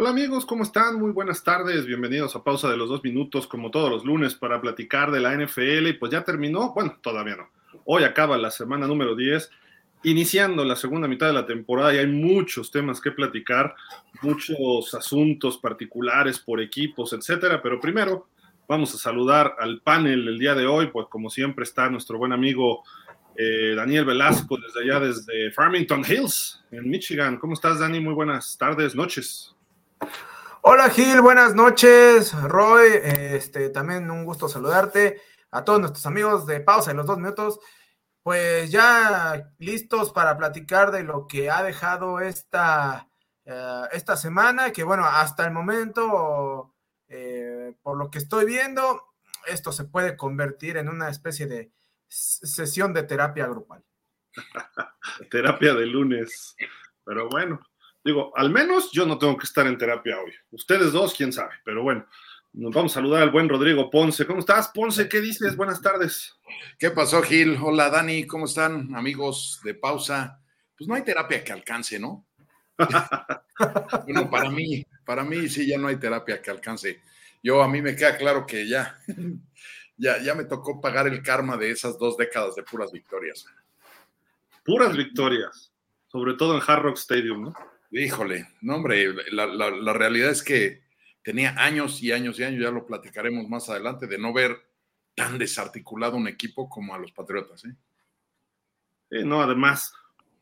Hola amigos, ¿cómo están? Muy buenas tardes, bienvenidos a Pausa de los Dos Minutos, como todos los lunes, para platicar de la NFL. Y pues ya terminó, bueno, todavía no. Hoy acaba la semana número 10, iniciando la segunda mitad de la temporada y hay muchos temas que platicar, muchos asuntos particulares por equipos, etcétera. Pero primero, vamos a saludar al panel el día de hoy, pues como siempre está nuestro buen amigo eh, Daniel Velasco desde allá, desde Farmington Hills, en Michigan. ¿Cómo estás, Dani? Muy buenas tardes, noches. Hola Gil, buenas noches. Roy, este, también un gusto saludarte. A todos nuestros amigos de pausa en los dos minutos. Pues ya listos para platicar de lo que ha dejado esta, eh, esta semana, que bueno, hasta el momento, eh, por lo que estoy viendo, esto se puede convertir en una especie de sesión de terapia grupal. terapia de lunes. Pero bueno, Digo, al menos yo no tengo que estar en terapia hoy. Ustedes dos, quién sabe. Pero bueno, nos vamos a saludar al buen Rodrigo Ponce. ¿Cómo estás, Ponce? ¿Qué dices? Buenas tardes. ¿Qué pasó, Gil? Hola, Dani. ¿Cómo están, amigos de pausa? Pues no hay terapia que alcance, ¿no? bueno, para mí, para mí sí ya no hay terapia que alcance. Yo a mí me queda claro que ya, ya, ya me tocó pagar el karma de esas dos décadas de puras victorias. Puras victorias, sobre todo en Hard Rock Stadium, ¿no? Híjole, no, hombre, la, realidad es que tenía años y años y años, ya lo platicaremos más adelante, de no ver tan desarticulado un equipo como a los Patriotas. ¿eh? no, además,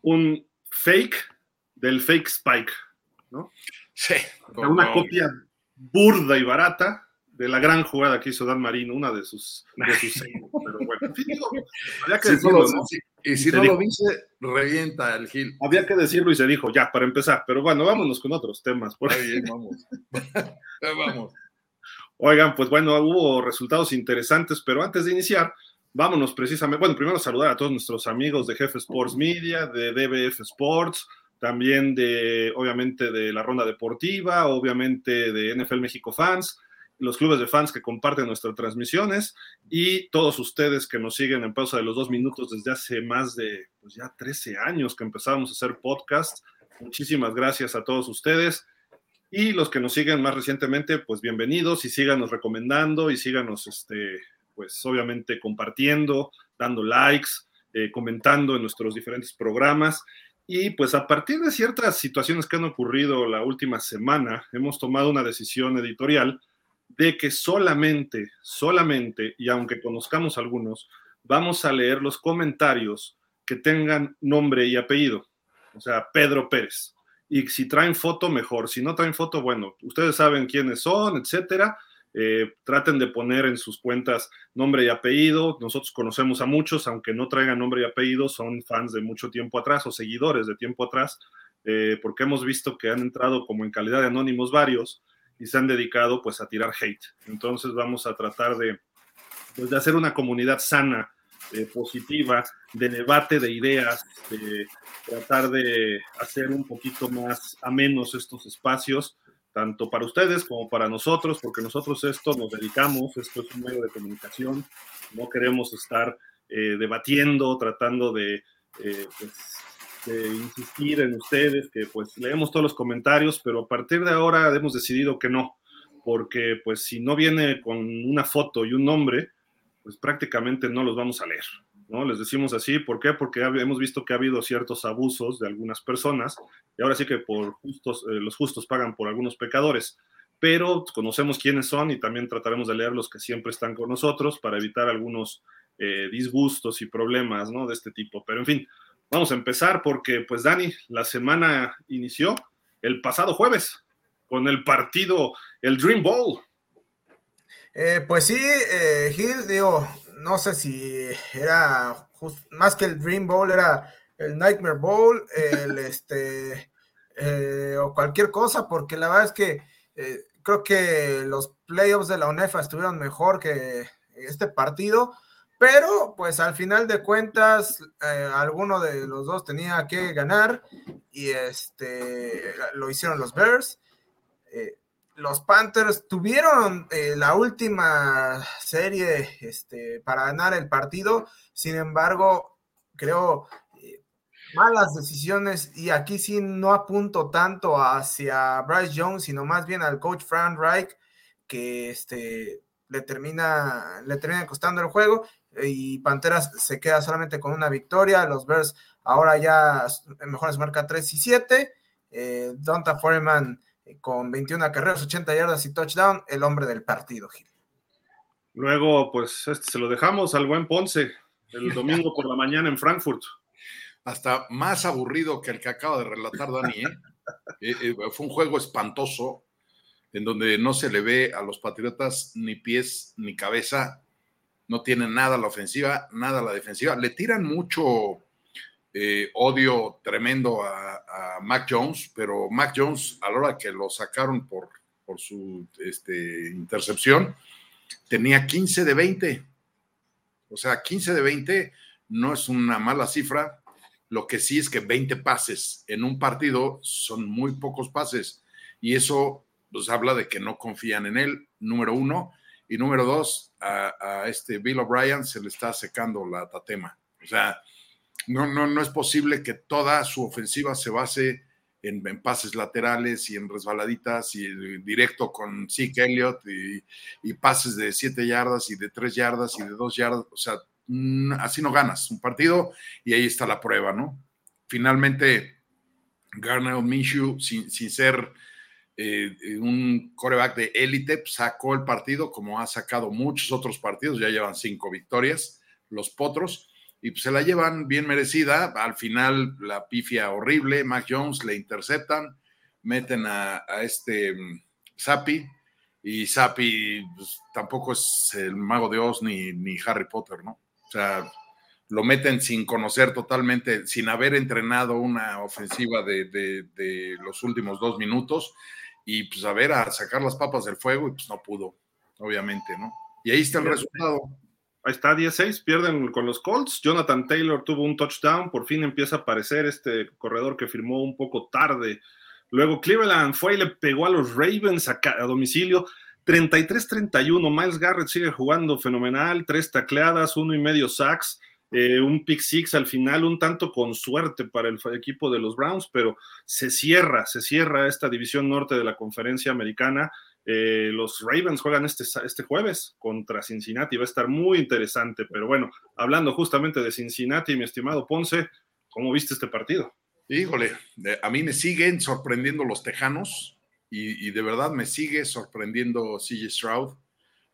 un fake del fake Spike, ¿no? Sí. Una copia burda y barata de la gran jugada que hizo Dan Marino, una de sus, de sus pero bueno, había que decirlo, Y si no lo dice, revienta el Gil. Había que decirlo y se dijo, ya, para empezar, pero bueno, vámonos con otros temas. Por ahí vamos. vamos. Oigan, pues bueno, hubo resultados interesantes, pero antes de iniciar, vámonos precisamente, bueno, primero saludar a todos nuestros amigos de Jefe Sports Media, de DBF Sports, también de, obviamente, de la Ronda Deportiva, obviamente de NFL México Fans, los clubes de fans que comparten nuestras transmisiones y todos ustedes que nos siguen en pausa de los dos minutos desde hace más de pues ya 13 años que empezamos a hacer podcast. Muchísimas gracias a todos ustedes. Y los que nos siguen más recientemente, pues bienvenidos y síganos recomendando y síganos, este, pues obviamente compartiendo, dando likes, eh, comentando en nuestros diferentes programas. Y pues a partir de ciertas situaciones que han ocurrido la última semana, hemos tomado una decisión editorial de que solamente, solamente, y aunque conozcamos algunos, vamos a leer los comentarios que tengan nombre y apellido. O sea, Pedro Pérez. Y si traen foto, mejor. Si no traen foto, bueno, ustedes saben quiénes son, etcétera. Eh, traten de poner en sus cuentas nombre y apellido. Nosotros conocemos a muchos, aunque no traigan nombre y apellido, son fans de mucho tiempo atrás o seguidores de tiempo atrás, eh, porque hemos visto que han entrado como en calidad de anónimos varios y se han dedicado pues a tirar hate. Entonces vamos a tratar de, pues, de hacer una comunidad sana, eh, positiva, de debate de ideas, de tratar de hacer un poquito más amenos estos espacios, tanto para ustedes como para nosotros, porque nosotros esto nos dedicamos, esto es un medio de comunicación, no queremos estar eh, debatiendo, tratando de eh, pues, insistir en ustedes, que pues leemos todos los comentarios, pero a partir de ahora hemos decidido que no, porque pues si no viene con una foto y un nombre, pues prácticamente no los vamos a leer, ¿no? Les decimos así, ¿por qué? Porque hemos visto que ha habido ciertos abusos de algunas personas, y ahora sí que por justos, eh, los justos pagan por algunos pecadores, pero conocemos quiénes son y también trataremos de leer los que siempre están con nosotros para evitar algunos eh, disgustos y problemas, ¿no? De este tipo, pero en fin, Vamos a empezar porque, pues, Dani, la semana inició el pasado jueves con el partido, el Dream Bowl. Eh, pues sí, eh, Gil, digo, no sé si era más que el Dream Bowl, era el Nightmare Bowl, el este, eh, o cualquier cosa, porque la verdad es que creo que los playoffs de la UNEFA estuvieron mejor que este partido. Pero, pues al final de cuentas, eh, alguno de los dos tenía que ganar y este lo hicieron los Bears. Eh, los Panthers tuvieron eh, la última serie este, para ganar el partido, sin embargo, creo malas decisiones. Y aquí sí no apunto tanto hacia Bryce Jones, sino más bien al coach Frank Reich, que este, le, termina, le termina costando el juego y Panteras se queda solamente con una victoria. Los Bears ahora ya mejor se marca 3 y 7. Eh, Donta Foreman eh, con 21 carreras, 80 yardas y touchdown, el hombre del partido, Gil. Luego, pues este se lo dejamos al buen Ponce el domingo por la mañana en Frankfurt. Hasta más aburrido que el que acaba de relatar Dani. ¿eh? fue un juego espantoso en donde no se le ve a los Patriotas ni pies ni cabeza no tienen nada la ofensiva, nada la defensiva. Le tiran mucho eh, odio tremendo a, Mac Jones, pero Mac Jones, a la hora que lo sacaron por, por su este, intercepción, tenía 15 de 20. O sea, 15 de 20 no es una mala cifra. Lo que sí es que 20 pases en un partido son muy pocos pases. Y eso nos habla de que no confían en él, número uno. Y número dos, a, este Bill O'Brien se le está secando la tatema. O sea, no, no, no es posible que toda su ofensiva se base en, pases laterales y en resbaladitas y directo con Zeke Elliott y, pases de siete yardas y de tres yardas y de dos yardas. O sea, así no ganas un partido y ahí está la prueba, ¿no? Finalmente, Garner Minshew, sin, sin ser eh, un coreback de élite, pues, sacó el partido como ha sacado muchos otros partidos, ya llevan cinco victorias, los potros, y pues, se la llevan bien merecida. Al final, la pifia horrible, Mac Jones le interceptan, meten a, este um, Sapi, y Sapi pues, tampoco es el mago de Oz ni, ni Harry Potter, ¿no? O sea, lo meten sin conocer totalmente, sin haber entrenado una ofensiva de, de, los últimos dos minutos y pues a ver, a sacar las papas del fuego y pues no pudo, obviamente, ¿no? Y ahí está el resultado. Ahí está, 16, pierden con los Colts. Jonathan Taylor tuvo un touchdown, por fin empieza a aparecer este corredor que firmó un poco tarde. Luego Cleveland fue y le pegó a los Ravens a, a domicilio. 33-31, Miles Garrett sigue jugando fenomenal, tres tacleadas, uno y medio sacks. Eh, un pick six al final, un tanto con suerte para el equipo de los Browns, pero se cierra, se cierra esta división norte de la conferencia americana. Eh, los Ravens juegan este, este jueves contra Cincinnati, va a estar muy interesante, pero bueno, hablando justamente de Cincinnati, mi estimado Ponce, ¿cómo viste este partido? Híjole, a mí me siguen sorprendiendo los Tejanos y, y de verdad me sigue sorprendiendo CJ Stroud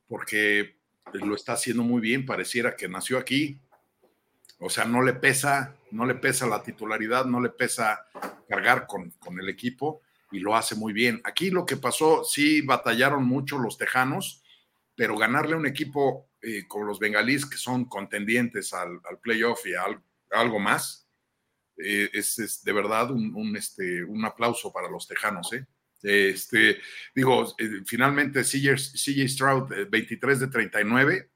porque lo está haciendo muy bien, pareciera que nació aquí, o sea, no le pesa, no le pesa la titularidad, no le pesa cargar con, el equipo y lo hace muy bien. Aquí lo que pasó, sí batallaron mucho los tejanos, pero ganarle a un equipo eh, como los bengalíes que son contendientes al, playoff y algo más, eh, es, de verdad un, este, un aplauso para los tejanos. ¿eh? Este, digo, finalmente CJ, Stroud, 23 de 39,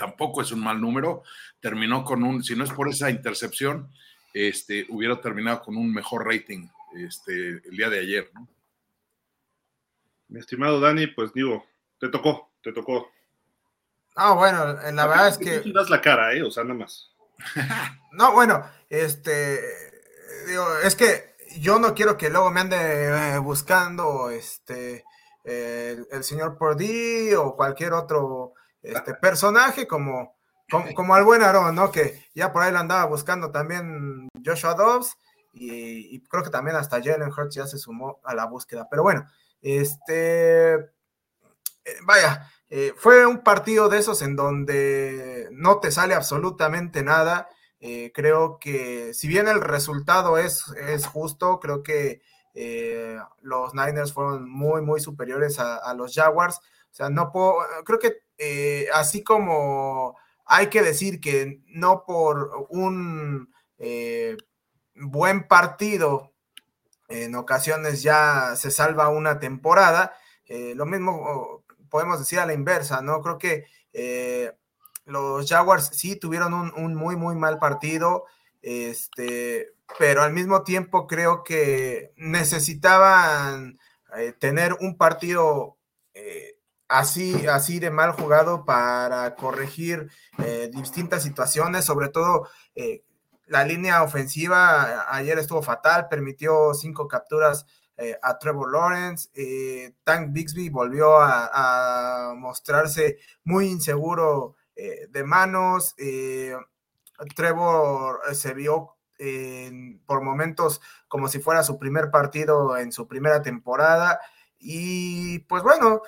tampoco es un mal número. Terminó con un, si no es por esa intercepción, este, hubiera terminado con un mejor rating este, el día de ayer, ¿no? Mi estimado Dani, pues digo, te tocó, te tocó. Ah, bueno, la verdad es que. das la cara, ¿eh? O sea, nada más. no, bueno, este. Digo, es que yo no quiero que luego me ande eh, buscando este. el señor Purdy o cualquier otro este personaje como, como, al buen Aaron, ¿no? Que ya por ahí lo andaba buscando también Joshua Dobbs y, creo que también hasta Jalen Hurts ya se sumó a la búsqueda. Pero bueno, este, eh, vaya, eh, fue un partido de esos en donde no te sale absolutamente nada. Eh, creo que si bien el resultado es, es justo, creo que los Niners fueron muy, muy superiores a, a los Jaguars. O sea, no puedo, creo que eh, así como hay que decir que no por un eh, buen partido en ocasiones ya se salva una temporada, eh, lo mismo podemos decir a la inversa, ¿no? Creo que los Jaguars sí tuvieron un, muy, muy mal partido, este, pero al mismo tiempo creo que necesitaban tener un partido así, así de mal jugado para corregir eh, distintas situaciones, sobre todo eh, la línea ofensiva ayer estuvo fatal, permitió cinco capturas eh, a Trevor Lawrence. Tank Bixby volvió a, mostrarse muy inseguro de manos. Trevor se vio por momentos como si fuera su primer partido en su primera temporada. Y pues bueno,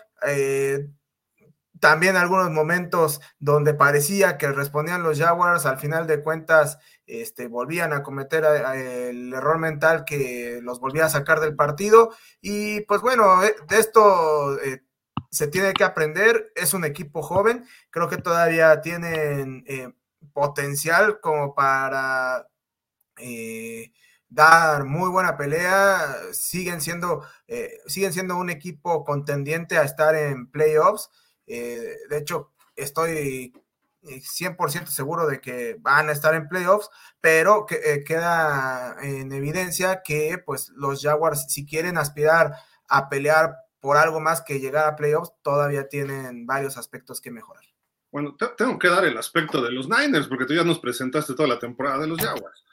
también algunos momentos donde parecía que respondían los Jaguars, al final de cuentas este, volvían a cometer eh, el error mental que los volvía a sacar del partido. Y pues bueno, eh, de esto eh, se tiene que aprender. Es un equipo joven, creo que todavía tienen potencial como para dar muy buena pelea. Siguen siendo, siguen siendo un equipo contendiente a estar en playoffs. Eh, de hecho, estoy 100% seguro de que van a estar en playoffs, pero que, eh, queda en evidencia que pues los Jaguars si quieren aspirar a pelear por algo más que llegar a playoffs, todavía tienen varios aspectos que mejorar. Bueno, tengo que dar el aspecto de los Niners, porque tú ya nos presentaste toda la temporada de los Jaguars.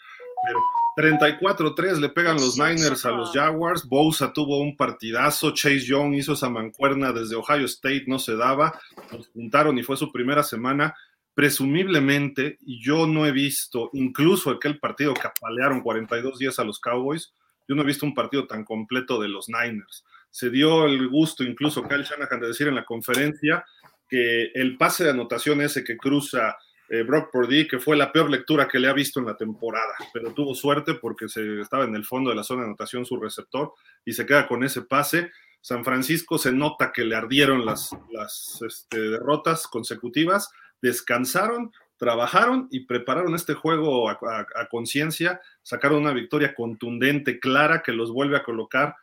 Pero 34-3 le pegan los Niners a los Jaguars. Bosa tuvo un partidazo. Chase Young hizo esa mancuerna desde Ohio State, no se daba. Nos juntaron y fue su primera semana. Presumiblemente, yo no he visto, incluso aquel partido que apalearon 42 días a los Cowboys, yo no he visto un partido tan completo de los Niners. Se dio el gusto, incluso Kyle Shanahan, de decir en la conferencia que el pase de anotación ese que cruza eh, Brock Purdy, que fue la peor lectura que le ha visto en la temporada, pero tuvo suerte porque se estaba en el fondo de la zona de anotación su receptor y se queda con ese pase. San Francisco se nota que le ardieron las, las este, derrotas consecutivas, descansaron, trabajaron y prepararon este juego a, conciencia, sacaron una victoria contundente, clara, que los vuelve a colocar.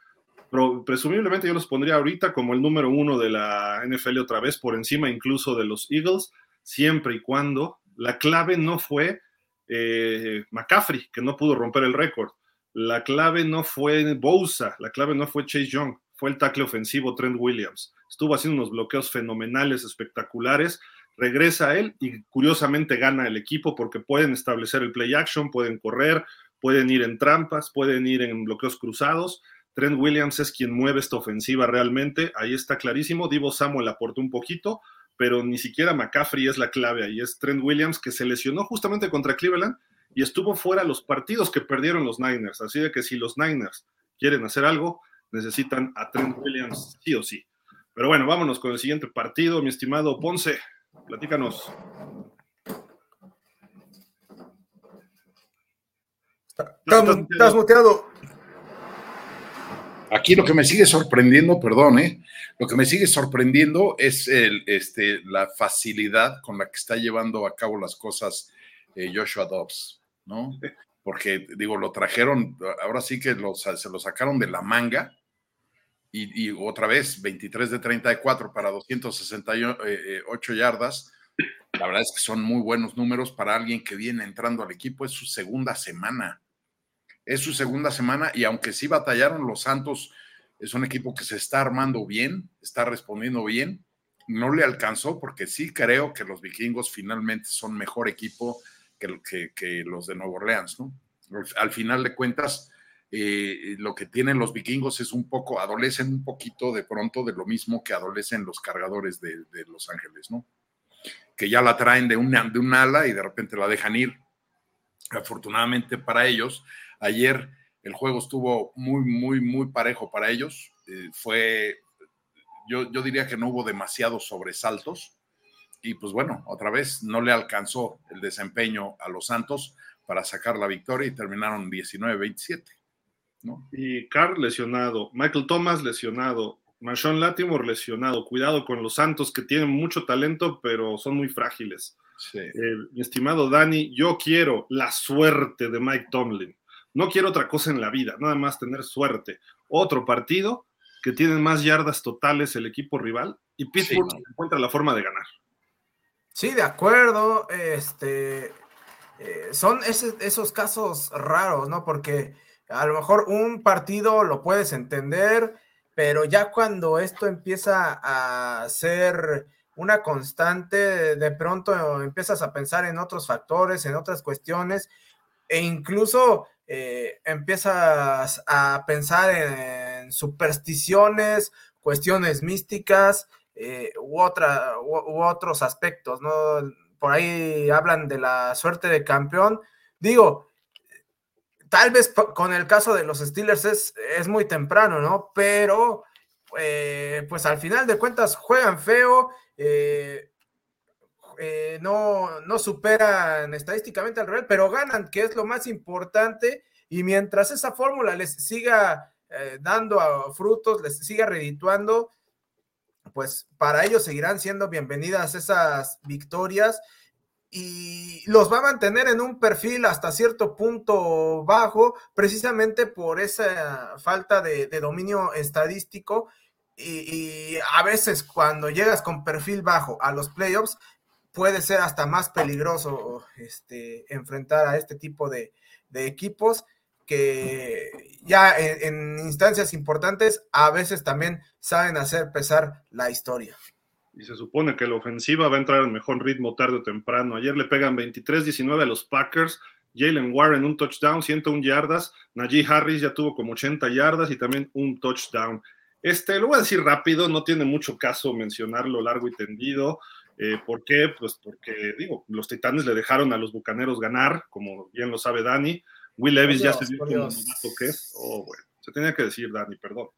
presumiblemente yo los pondría ahorita como el número uno de la NFL otra vez, por encima incluso de los Eagles siempre y cuando la clave no fue eh, McCaffrey, que no pudo romper el récord. La clave no fue Bosa, la clave no fue Chase Young, fue el tackle ofensivo Trent Williams. Estuvo haciendo unos bloqueos fenomenales, espectaculares. Regresa él y curiosamente gana el equipo porque pueden establecer el play action, pueden correr, pueden ir en trampas, pueden ir en bloqueos cruzados. Trent Williams es quien mueve esta ofensiva realmente. Ahí está clarísimo. Divo Samuel aportó un poquito, pero ni siquiera McCaffrey es la clave ahí, es Trent Williams que se lesionó justamente contra Cleveland y estuvo fuera los partidos que perdieron los Niners. Así de que si los Niners quieren hacer algo, necesitan a Trent Williams sí o sí. Pero bueno, vámonos con el siguiente partido, mi estimado Ponce. Platícanos. Estás muteado. Aquí lo que me sigue sorprendiendo, perdón, ¿eh? lo que me sigue sorprendiendo es este, la facilidad con la que está llevando a cabo las cosas eh, Joshua Dobbs, ¿no? Porque, digo, lo trajeron, ahora sí que se lo sacaron de la manga y, otra vez 23 de 34 para 268 eh, yardas. La verdad es que son muy buenos números para alguien que viene entrando al equipo. Es su segunda semana es su segunda semana y aunque sí batallaron, los Santos es un equipo que se está armando bien, está respondiendo bien. No le alcanzó porque sí creo que los vikingos finalmente son mejor equipo que, que, los de Nueva Orleans, ¿no? Al final de cuentas, eh, lo que tienen los vikingos es un poco, adolecen un poquito de pronto de lo mismo que adolecen los cargadores de, Los Ángeles, ¿no? Que ya la traen de, una, de un ala y de repente la dejan ir. Afortunadamente para ellos, Ayer el juego estuvo muy, muy, muy parejo para ellos. Eh, fue, yo, yo diría que no hubo demasiados sobresaltos. Y pues bueno, otra vez no le alcanzó el desempeño a los Santos para sacar la victoria y terminaron 19-27. ¿no? Y Carl lesionado, Michael Thomas lesionado, Marshawn Latimore lesionado. Cuidado con los Santos que tienen mucho talento, pero son muy frágiles. Eh, mi estimado Dani, yo quiero la suerte de Mike Tomlin. No quiero otra cosa en la vida, nada más tener suerte. Otro partido que tiene más yardas totales el equipo rival y Pittsburgh encuentra la forma de ganar. Sí, de acuerdo. Este, eh, son esos casos raros, ¿no? Porque a lo mejor un partido lo puedes entender, pero ya cuando esto empieza a ser una constante, de pronto empiezas a pensar en otros factores, en otras cuestiones, e incluso eh, empiezas a pensar en, supersticiones, cuestiones místicas eh, u, otra, u, otros aspectos, ¿no? Por ahí hablan de la suerte de campeón. Digo, tal vez con el caso de los Steelers es, es muy temprano, ¿no? Pero, eh, pues al final de cuentas juegan feo. Eh, no, no superan estadísticamente al Real, pero ganan, que es lo más importante. Y mientras esa fórmula les siga eh, dando frutos, les siga redituando, pues para ellos seguirán siendo bienvenidas esas victorias y los va a mantener en un perfil hasta cierto punto bajo, precisamente por esa falta de, dominio estadístico. y, a veces cuando llegas con perfil bajo a los playoffs, puede ser hasta más peligroso este, enfrentar a este tipo de, equipos que ya en, instancias importantes a veces también saben hacer pesar la historia. Y se supone que la ofensiva va a entrar en mejor ritmo tarde o temprano. Ayer le pegan 23-19 a los Packers. Jalen Warren un touchdown, 101 yardas. Najee Harris ya tuvo como 80 yardas y también un touchdown. Este, lo voy a decir rápido, no tiene mucho caso mencionarlo largo y tendido. Eh, ¿Por qué? Pues porque, digo, los Titanes le dejaron a los Bucaneros ganar, como bien lo sabe Dani. Will Levis ya se vio como novato que es. Oh, bueno, se tenía que decir, Dani, perdón.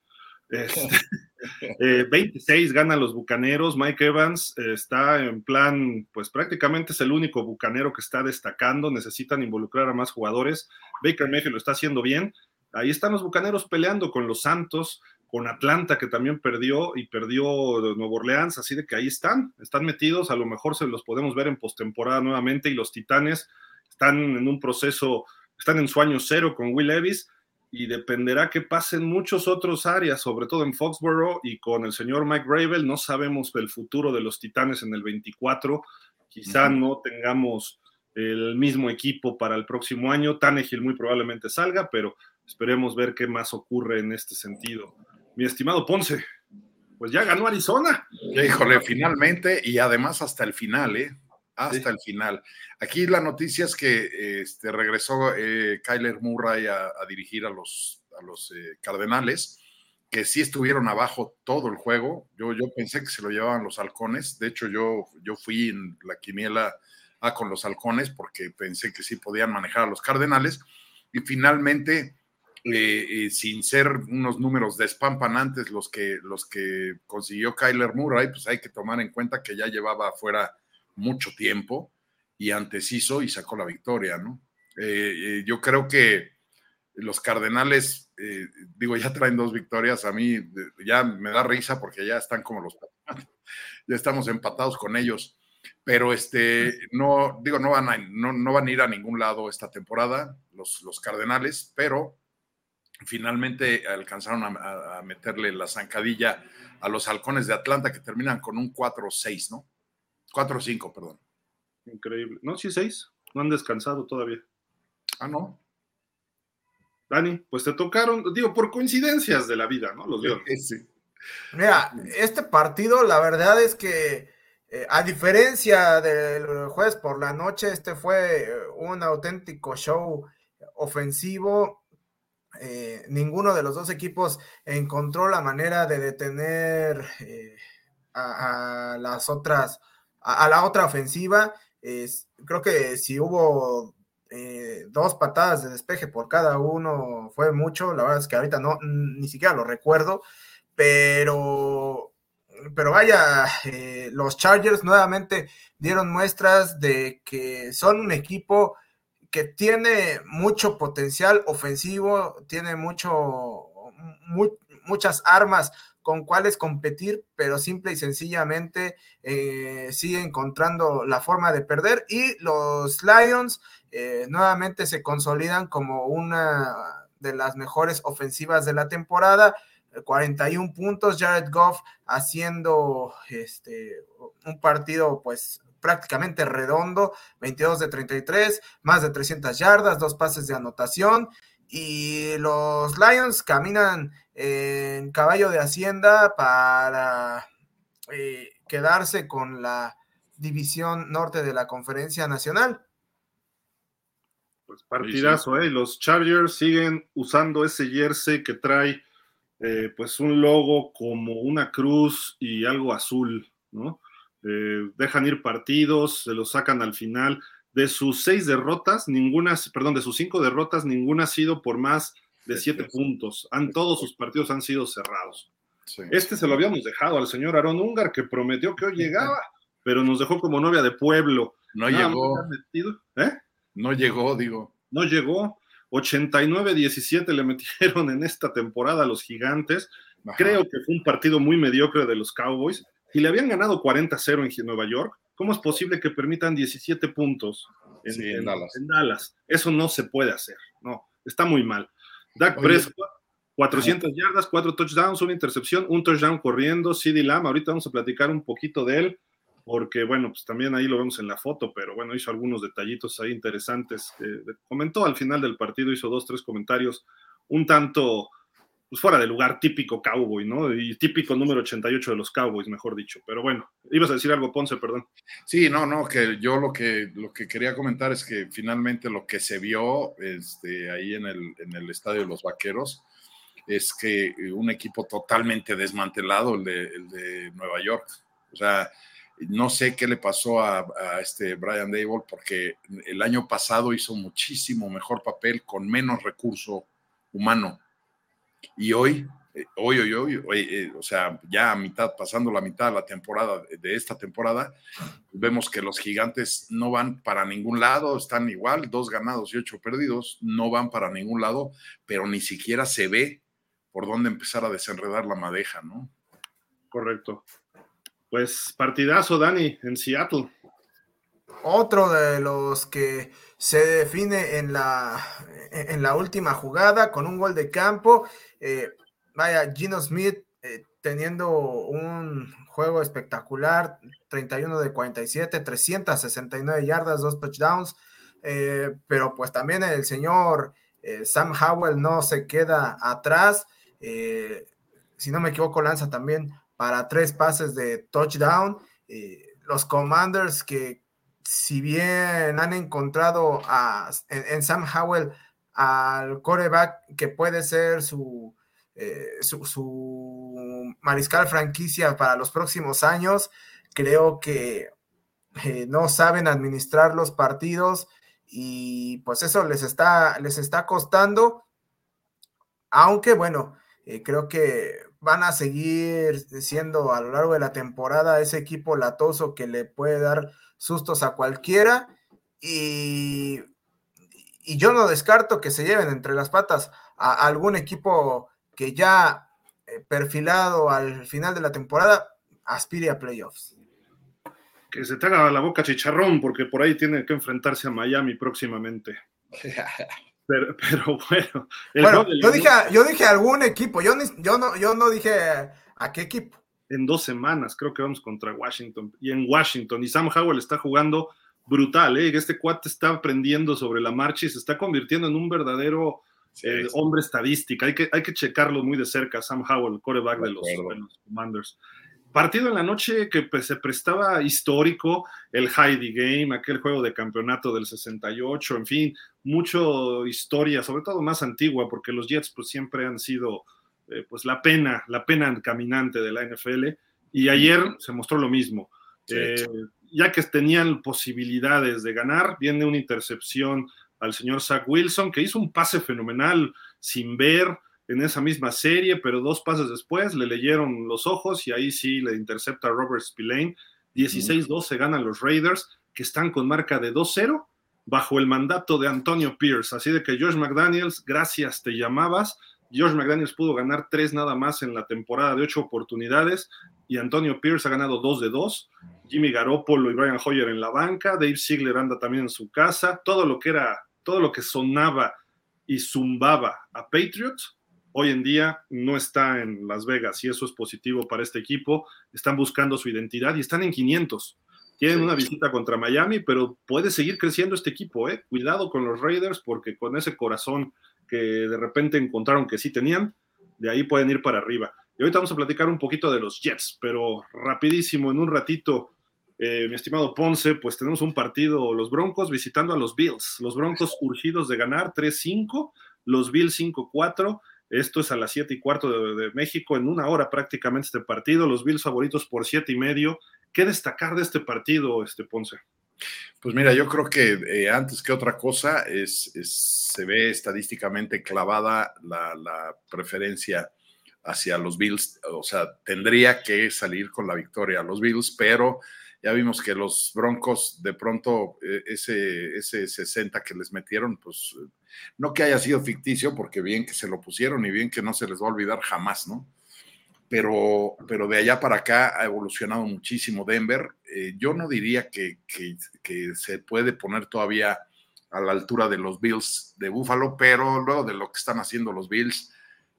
26 este, eh, ganan los Bucaneros. Mike Evans eh, está en plan, pues prácticamente es el único Bucanero que está destacando. Necesitan involucrar a más jugadores. Baker Mayfield lo está haciendo bien. Ahí están los Bucaneros peleando con los Santos con Atlanta que también perdió y perdió Nuevo Orleans, así de que ahí están, están metidos, a lo mejor se los podemos ver en postemporada nuevamente y los Titanes están en un proceso, están en su año cero con Will Levis y dependerá que pasen muchos otros áreas, sobre todo en Foxborough y con el señor Mike Gravel, no sabemos el futuro de los Titanes en el 24, quizá no tengamos el mismo equipo para el próximo año, Tannehill muy probablemente salga, pero esperemos ver qué más ocurre en este sentido mi estimado Ponce. Pues ya ganó Arizona. Híjole, finalmente, y además hasta el final, ¿eh? Hasta el final. Aquí la noticia es que este, regresó eh, Kyler Murray a, dirigir a los, a los eh, Cardenales, que sí estuvieron abajo todo el juego. Yo, yo pensé que se lo llevaban los halcones. De hecho, yo, yo fui en la quiniela a con los halcones porque pensé que sí podían manejar a los Cardenales. Y finalmente eh, eh, sin ser unos números despampanantes los que, los que consiguió Kyler Murray, pues hay que tomar en cuenta que ya llevaba afuera mucho tiempo y antes hizo y sacó la victoria, ¿no? Eh, yo creo que los Cardenales, digo, ya traen dos victorias, a mí ya me da risa porque ya están como los ya estamos empatados con ellos, pero este, no, digo, no van a, no, van a ir a ningún lado esta temporada los, los Cardenales, pero finalmente alcanzaron a, meterle la zancadilla a los halcones de Atlanta que terminan con un 4-6, ¿no? 4-5, perdón. Increíble. No, sí, 6. No han descansado todavía. Ah, no. Dani, pues te tocaron, digo, por coincidencias de la vida, ¿no? Los Leones. Sí. Mira, este partido, la verdad es que, eh, a diferencia del jueves por la noche, este fue un auténtico show ofensivo eh, ninguno de los dos equipos encontró la manera de detener eh, a, las otras, a, la otra ofensiva. creo que si hubo eh, dos patadas de despeje por cada uno fue mucho. La verdad es que ahorita no, ni siquiera lo recuerdo, pero, pero vaya, los Chargers nuevamente dieron muestras de que son un equipo que tiene mucho potencial ofensivo, tiene mucho, muchas armas con cuales competir, pero simple y sencillamente eh, sigue encontrando la forma de perder y los Lions eh, nuevamente se consolidan como una de las mejores ofensivas de la temporada. 41 puntos, Jared Goff haciendo este, un partido pues prácticamente redondo, 22 de 33, más de 300 yardas, dos pases de anotación. Y los Lions caminan en caballo de Hacienda para eh, quedarse con la división norte de la Conferencia Nacional. Pues partidazo, ¿eh? Los Chargers siguen usando ese jersey que trae eh, pues un logo como una cruz y algo azul, ¿no? Eh, dejan ir partidos, se los sacan al final. De sus seis derrotas, ninguna, perdón, de sus cinco derrotas, ninguna ha sido por más de siete puntos. Han, todos sus partidos han sido cerrados. Este se lo habíamos dejado al señor Aaron Ungar, que prometió que hoy llegaba, pero nos dejó como novia de pueblo. No llegó. ¿Eh? No llegó, digo. No llegó. 89-17 le metieron en esta temporada a los gigantes. Creo que fue un partido muy mediocre de los Cowboys. Y le habían ganado 40-0 en Nueva York. ¿Cómo es posible que permitan 17 puntos en, Dallas. Eso no se puede hacer. No, está muy mal. Dak Prescott, 400 yardas, 4 touchdowns, una intercepción, un touchdown corriendo. CD Lamb, ahorita vamos a platicar un poquito de él porque bueno, pues también ahí lo vemos en la foto, pero bueno, hizo algunos detallitos ahí interesantes. comentó al final del partido, hizo dos, tres comentarios un tanto pues, fuera de lugar, típico cowboy, ¿no? Y típico número 88 de los cowboys, mejor dicho. Pero bueno, ibas a decir algo, Ponce, perdón. Sí, no, no, que yo lo que, lo que quería comentar es que finalmente lo que se vio este, ahí en el, en el estadio de los Vaqueros es que un equipo totalmente desmantelado, el de, el de Nueva York. O sea, no sé qué le pasó a, este Brian Dable porque el año pasado hizo muchísimo mejor papel con menos recurso humano. Y hoy, eh, hoy, hoy, hoy, eh, o sea, ya a mitad, pasando la mitad de la temporada, de esta temporada, vemos que los gigantes no van para ningún lado, están igual, dos ganados y ocho perdidos, no van para ningún lado, pero ni siquiera se ve por dónde empezar a desenredar la madeja, ¿no? Correcto. Pues partidazo, Dani, en Seattle. Otro de los que se define en la, en la última jugada con un gol de campo. Eh, vaya, Gino Smith eh, teniendo un juego espectacular, 31 de 47, 369 yardas, dos touchdowns, eh, pero pues también el señor Sam Howell no se queda atrás, si no me equivoco lanza también para tres pases de touchdown. los Commanders que si bien han encontrado a, en, Sam Howell al coreback que puede ser su, eh, su, mariscal franquicia para los próximos años, creo que eh, no saben administrar los partidos y pues eso les está, les está costando, aunque bueno, eh, creo que van a seguir siendo a lo largo de la temporada ese equipo latoso que le puede dar sustos a cualquiera y, y yo no descarto que se lleven entre las patas a algún equipo que ya eh, perfilado al final de la temporada aspire a playoffs. Que se te haga la boca chicharrón porque por ahí tiene que enfrentarse a Miami próximamente. Pero, bueno. bueno yo, dije, yo dije algún equipo, yo, yo, no, yo no dije a qué equipo. En dos semanas, creo que vamos contra Washington. Y en Washington, y Sam Howell está jugando brutal, ¿eh? Este cuate está aprendiendo sobre la marcha y se está convirtiendo en un verdadero eh, hombre estadística. Hay que, hay que checarlo muy de cerca, Sam Howell, coreback de los, de los Commanders partido en la noche que pues, se prestaba histórico, el Heidi Game, aquel juego de campeonato del 68, en fin, mucho historia, sobre todo más antigua, porque los Jets pues siempre han sido eh, pues la pena, la pena caminante de la NFL, y ayer se mostró lo mismo. Eh, ya que tenían posibilidades de ganar, viene una intercepción al señor Zach Wilson, que hizo un pase fenomenal sin ver, en esa misma serie, pero dos pases después le leyeron los ojos y ahí sí le intercepta Robert Spillane. 16-2 se ganan los Raiders, que están con marca de 2-0 bajo el mandato de Antonio Pierce. Así de que George McDaniels, gracias, te llamabas. George McDaniels pudo ganar tres nada más en la temporada de ocho oportunidades y Antonio Pierce ha ganado dos de dos. Jimmy Garoppolo y Brian Hoyer en la banca, Dave Ziegler anda también en su casa. Todo lo que era, todo lo que sonaba y zumbaba a Patriots hoy en día no está en Las Vegas y eso es positivo para este equipo. Están buscando su identidad y están en 500. Tienen una visita contra Miami, pero puede seguir creciendo este equipo. ¿eh? Cuidado con los Raiders porque con ese corazón que de repente encontraron que sí tenían, de ahí pueden ir para arriba. Y ahorita vamos a platicar un poquito de los Jets, pero rapidísimo, en un ratito, mi estimado Ponce, pues tenemos un partido, los Broncos visitando a los Bills, los Broncos urgidos de ganar 3-5, los Bills 5-4. Esto es a las 7 y cuarto de, México, en una hora prácticamente este partido. Los Bills favoritos por 7 y medio. ¿Qué destacar de este partido, este Ponce? Pues mira, yo creo que eh, antes que otra cosa es, se ve estadísticamente clavada la, preferencia hacia los Bills, o sea, tendría que salir con la victoria a los Bills, pero ya vimos que los Broncos de pronto eh, ese, ese 60 que les metieron, pues no que haya sido ficticio, porque bien que se lo pusieron y bien que no se les va a olvidar jamás, ¿no? Pero, pero de allá para acá ha evolucionado muchísimo Denver. Eh, yo no diría que, se puede poner todavía a la altura de los Bills de Buffalo, pero luego de lo que están haciendo los Bills,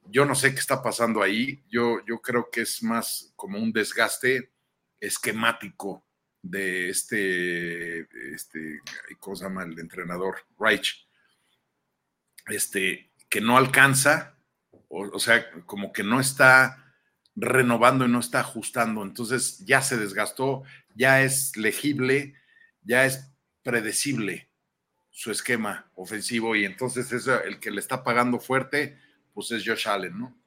yo no sé qué está pasando ahí. Yo, yo creo que es más como un desgaste esquemático de este, este, ¿cómo se llama el entrenador? Reich, este, que no alcanza, o sea, como que no está renovando y no está ajustando. Entonces ya se desgastó, ya es legible, ya es predecible su esquema ofensivo y entonces es el que le está pagando fuerte, pues es Josh Allen, ¿no?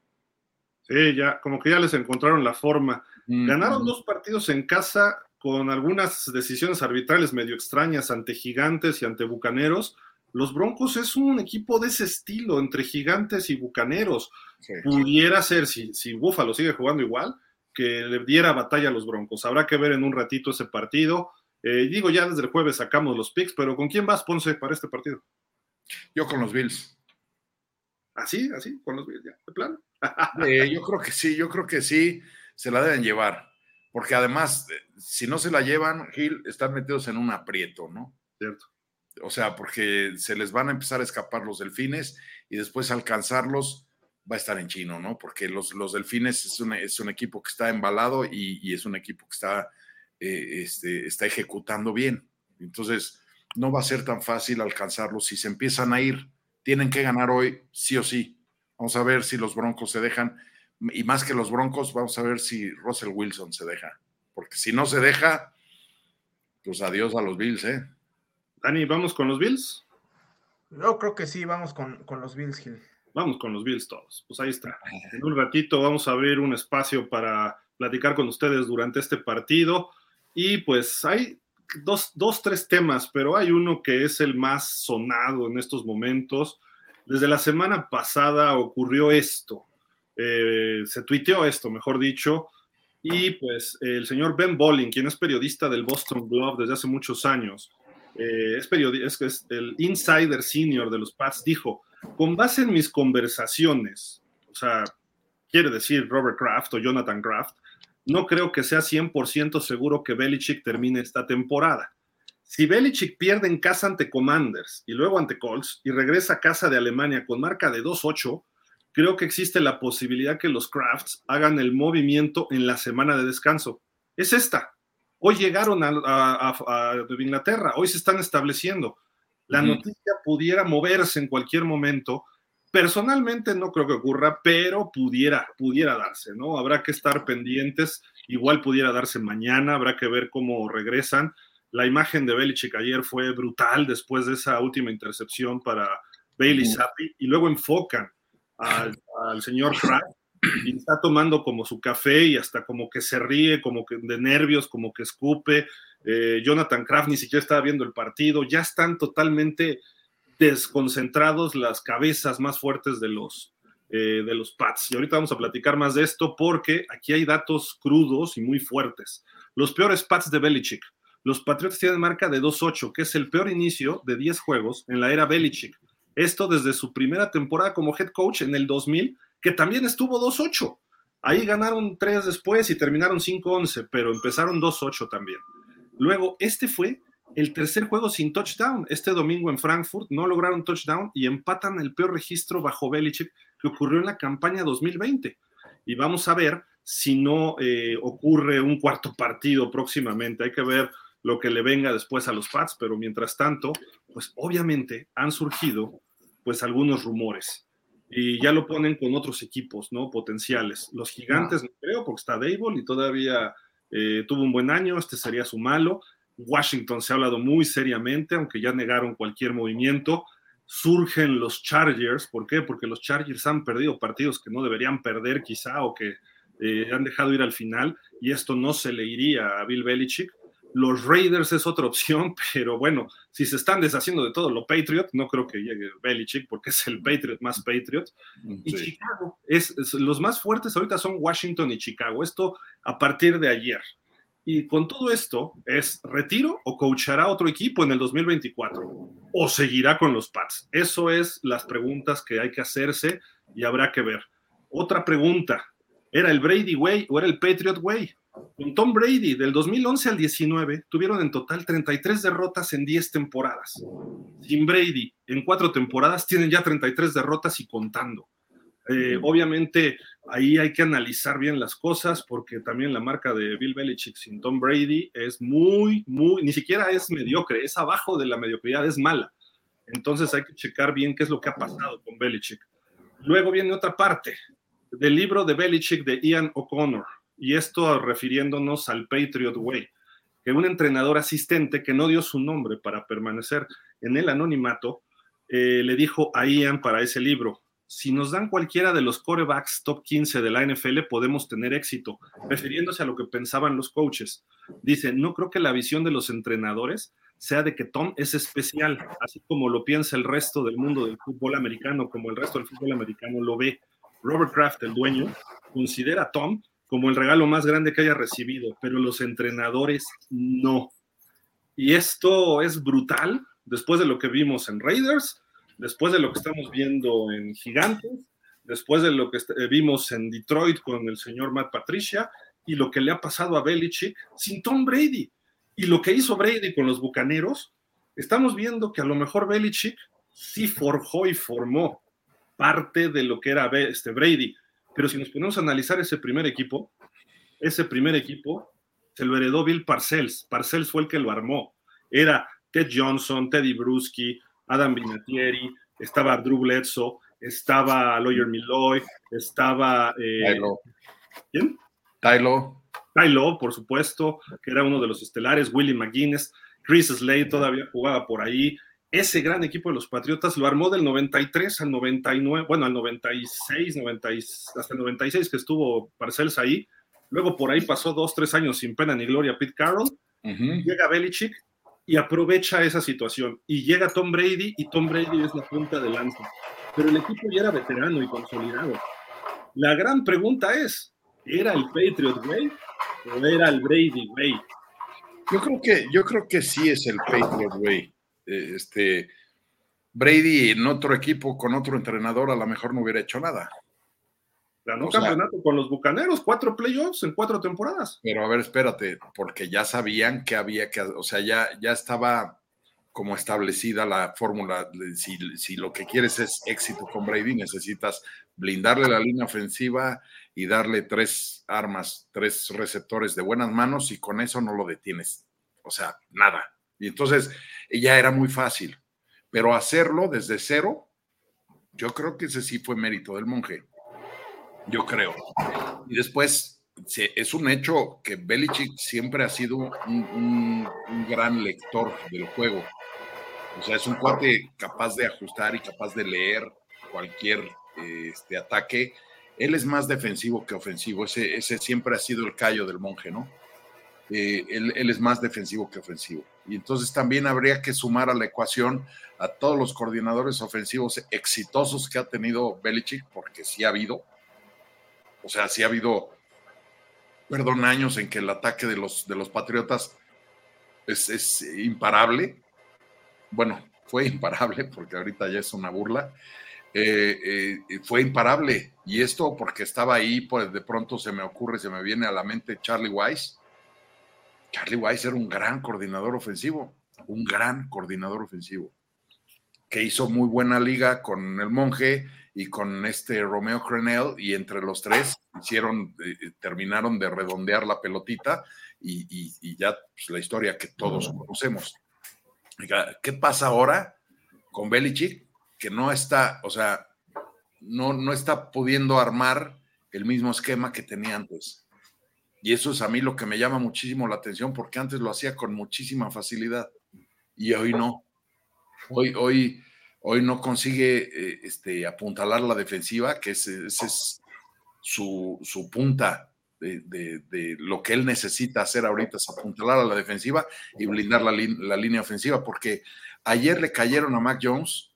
Sí, ya, como que ya les encontraron la forma. Ganaron dos partidos en casa con algunas decisiones arbitrales medio extrañas ante gigantes y ante bucaneros. Los Broncos es un equipo de ese estilo, entre gigantes y bucaneros. Pudiera ser, si, si Buffalo sigue jugando igual, que le diera batalla a los Broncos. Habrá que ver en un ratito ese partido. Eh, digo, ya desde el jueves sacamos los picks, pero ¿con quién vas, Ponce, para este partido? Yo con los Bills. ¿Así? ¿Así? ¿Con los Bills? ¿Ya? ¿De plano? Eh, yo creo que sí, yo creo que sí, se la deben llevar. Porque además, eh, si no se la llevan, Gil, están metidos en un aprieto, ¿no? Cierto. O sea, porque se les van a empezar a escapar los delfines y después alcanzarlos va a estar en chino, ¿no? Porque los, los delfines es un, es un, equipo que está embalado y, es un equipo que está, eh, este, está ejecutando bien. Entonces, no va a ser tan fácil alcanzarlos. Si se empiezan a ir, tienen que ganar hoy, sí o sí. Vamos a ver si los Broncos se dejan. Y más que los Broncos, vamos a ver si Russell Wilson se deja. Porque si no se deja, pues adiós a los Bills, ¿eh? Dani, ¿vamos con los Bills? Yo creo que sí, vamos con, con los Bills, Gil. Vamos con los Bills todos. Pues ahí está. En un ratito vamos a abrir un espacio para platicar con ustedes durante este partido. Y pues hay dos, dos, tres temas, pero hay uno que es el más sonado en estos momentos. Desde la semana pasada ocurrió esto. Eh, se tuiteó esto, mejor dicho. Y pues el señor Ben Bolling, quien es periodista del Boston Globe desde hace muchos años, eh, es, periodista, es el insider senior de los Pats, dijo, con base en mis conversaciones, o sea, quiere decir Robert Kraft o Jonathan Kraft, no creo que sea 100% seguro que Belichick termine esta temporada. Si Belichick pierde en casa ante Commanders y luego ante Colts y regresa a casa de Alemania con marca de 2-8, creo que existe la posibilidad que los Crafts hagan el movimiento en la semana de descanso. Es esta. Hoy llegaron a, Inglaterra, hoy se están estableciendo. La noticia pudiera moverse en cualquier momento. Personalmente no creo que ocurra, pero pudiera, pudiera darse, ¿no? Habrá que estar pendientes. Igual pudiera darse mañana, habrá que ver cómo regresan. La imagen de Belichick ayer fue brutal después de esa última intercepción para Bailey Zappi y luego enfocan al, señor Pratt y está tomando como su café y hasta como que se ríe, como que de nervios, como que escupe. Eh, Jonathan Kraft ni siquiera estaba viendo el partido, ya están totalmente desconcentrados las cabezas más fuertes de los, eh, de los Pats. Y ahorita vamos a platicar más de esto porque aquí hay datos crudos y muy fuertes. Los peores Pats de Belichick. Los Patriots tienen marca de 2-8, que es el peor inicio de 10 juegos en la era Belichick. Esto desde su primera temporada como head coach en el 2000 que también estuvo 2-8. Ahí ganaron 3 después y terminaron 5-11, pero empezaron 2-8 también. Luego, este fue el tercer juego sin touchdown. Este domingo en Frankfurt no lograron touchdown y empatan el peor registro bajo Belichick que ocurrió en la campaña 2020. Y vamos a ver si no eh, ocurre un cuarto partido próximamente. Hay que ver lo que le venga después a los Pats, pero mientras tanto, pues obviamente han surgido pues algunos rumores y ya lo ponen con otros equipos, ¿no? Potenciales. Los gigantes, no, creo, porque está Dable y todavía eh, tuvo un buen año, este sería su malo. Washington se ha hablado muy seriamente, aunque ya negaron cualquier movimiento. Surgen los Chargers, ¿por qué? Porque los Chargers han perdido partidos que no deberían perder quizá o que eh, han dejado ir al final y esto no se le iría a Bill Belichick. Los Raiders es otra opción, pero bueno, si se están deshaciendo de todo lo Patriot, no creo que llegue Belichick porque es el Patriot más Patriot. Y Chicago, es, los más fuertes ahorita son Washington y Chicago. Esto a partir de ayer. Y con todo esto, ¿es retiro o coachará otro equipo en el 2024? ¿O seguirá con los Pats? Eso es las preguntas que hay que hacerse y habrá que ver. Otra pregunta, ¿era el Brady Way o era el Patriot Way? Con Tom Brady, del 2011 al 19, tuvieron en total 33 derrotas en 10 temporadas. Sin Brady, en cuatro temporadas tienen ya 33 derrotas y contando. Eh, obviamente, ahí hay que analizar bien las cosas porque también la marca de Bill Belichick sin Tom Brady es muy, muy, ni siquiera es mediocre, es abajo de la mediocridad, es mala. Entonces hay que checar bien qué es lo que ha pasado con Belichick. Luego viene otra parte del libro de Belichick de Ian O'Connor y esto refiriéndonos al Patriot Way, que un entrenador asistente que no dio su nombre para permanecer en el anonimato, eh, le dijo a Ian para ese libro, si nos dan cualquiera de los corebacks top 15 de la NFL, podemos tener éxito, refiriéndose a lo que pensaban los coaches. Dice, no creo que la visión de los entrenadores sea de que Tom es especial, así como lo piensa el resto del mundo del fútbol americano, como el resto del fútbol americano lo ve. Robert Kraft, el dueño, considera a Tom como el regalo más grande que haya recibido, pero los entrenadores no. Y esto es brutal después de lo que vimos en Raiders, después de lo que estamos viendo en Gigantes, después de lo que eh, vimos en Detroit con el señor Matt Patricia y lo que le ha pasado a Belichick sin Tom Brady. Y lo que hizo Brady con los Bucaneros, estamos viendo que a lo mejor Belichick sí forjó y formó parte de lo que era este Brady, pero si nos ponemos a analizar ese primer equipo, ese primer equipo se lo heredó Bill Parcells. Parcells fue el que lo armó. Era Ted Johnson, Teddy Bruschi, Adam Vinatieri, estaba Drew Bledsoe, estaba Lawyer Milloy, estaba. Eh, ¿Quién? Tylo. Tylo, por supuesto, que era uno de los estelares, Willie McGuinness, Chris Slade todavía jugaba por ahí, ese gran equipo de los Patriotas lo armó del 93 al 99, bueno, al 96, 90, hasta el 96 que estuvo Parcells ahí. Luego por ahí pasó dos, tres años sin pena ni gloria Pete Carroll. Llega Belichick y aprovecha esa situación. Y llega Tom Brady y Tom Brady es la punta de lanza. Pero el equipo ya era veterano y consolidado. La gran pregunta es, ¿era el Patriot Way o era el Brady Way? Yo creo que, yo creo que sí es el Patriot Way. Eh, este, Brady en otro equipo con otro entrenador a lo mejor no hubiera hecho nada. Ganó campeonato con los Bucaneros, cuatro playoffs en cuatro temporadas. Pero a ver, espérate, porque ya sabían que había que, o sea, ya, ya estaba como establecida la fórmula. Si, si, lo que quieres es éxito con Brady, necesitas blindarle la línea ofensiva y darle tres armas, tres receptores de buenas manos y con eso no lo detienes. O sea, nada. Y entonces ya era muy fácil. Pero hacerlo desde cero, yo creo que ese sí fue mérito del monje. Yo creo. Y después, es un hecho que Belichick siempre ha sido un, gran lector del juego. O sea, es un cuate capaz de ajustar y capaz de leer cualquier este, ataque. Él es más defensivo que ofensivo. Ese, ese siempre ha sido el callo del monje, ¿no? Eh, él, es más defensivo que ofensivo. Y entonces también habría que sumar a la ecuación a todos los coordinadores ofensivos exitosos que ha tenido Belichick, porque sí ha habido. O sea, sí ha habido, perdón, años en que el ataque de los, de los Patriotas es, imparable. Bueno, fue imparable, porque ahorita ya es una burla. Eh, eh, fue imparable. Y esto porque estaba ahí, pues de pronto se me ocurre, se me viene a la mente Charlie Weiss Charlie Weiss era un gran coordinador ofensivo, un gran coordinador ofensivo, que hizo muy buena liga con el monje y con este Romeo Crenel, y entre los tres hicieron, eh, terminaron de redondear la pelotita y, ya pues, la historia que todos conocemos. ¿Qué pasa ahora con Belichick? Que no está, o sea, no, no está pudiendo armar el mismo esquema que tenía antes. Y eso es a mí lo que me llama muchísimo la atención, porque antes lo hacía con muchísima facilidad y hoy no. Hoy, hoy, hoy no consigue eh, este, apuntalar la defensiva, que ese, es su, punta de, lo que él necesita hacer ahorita, es apuntalar a la defensiva y blindar la, la línea ofensiva, porque ayer le cayeron a Mac Jones,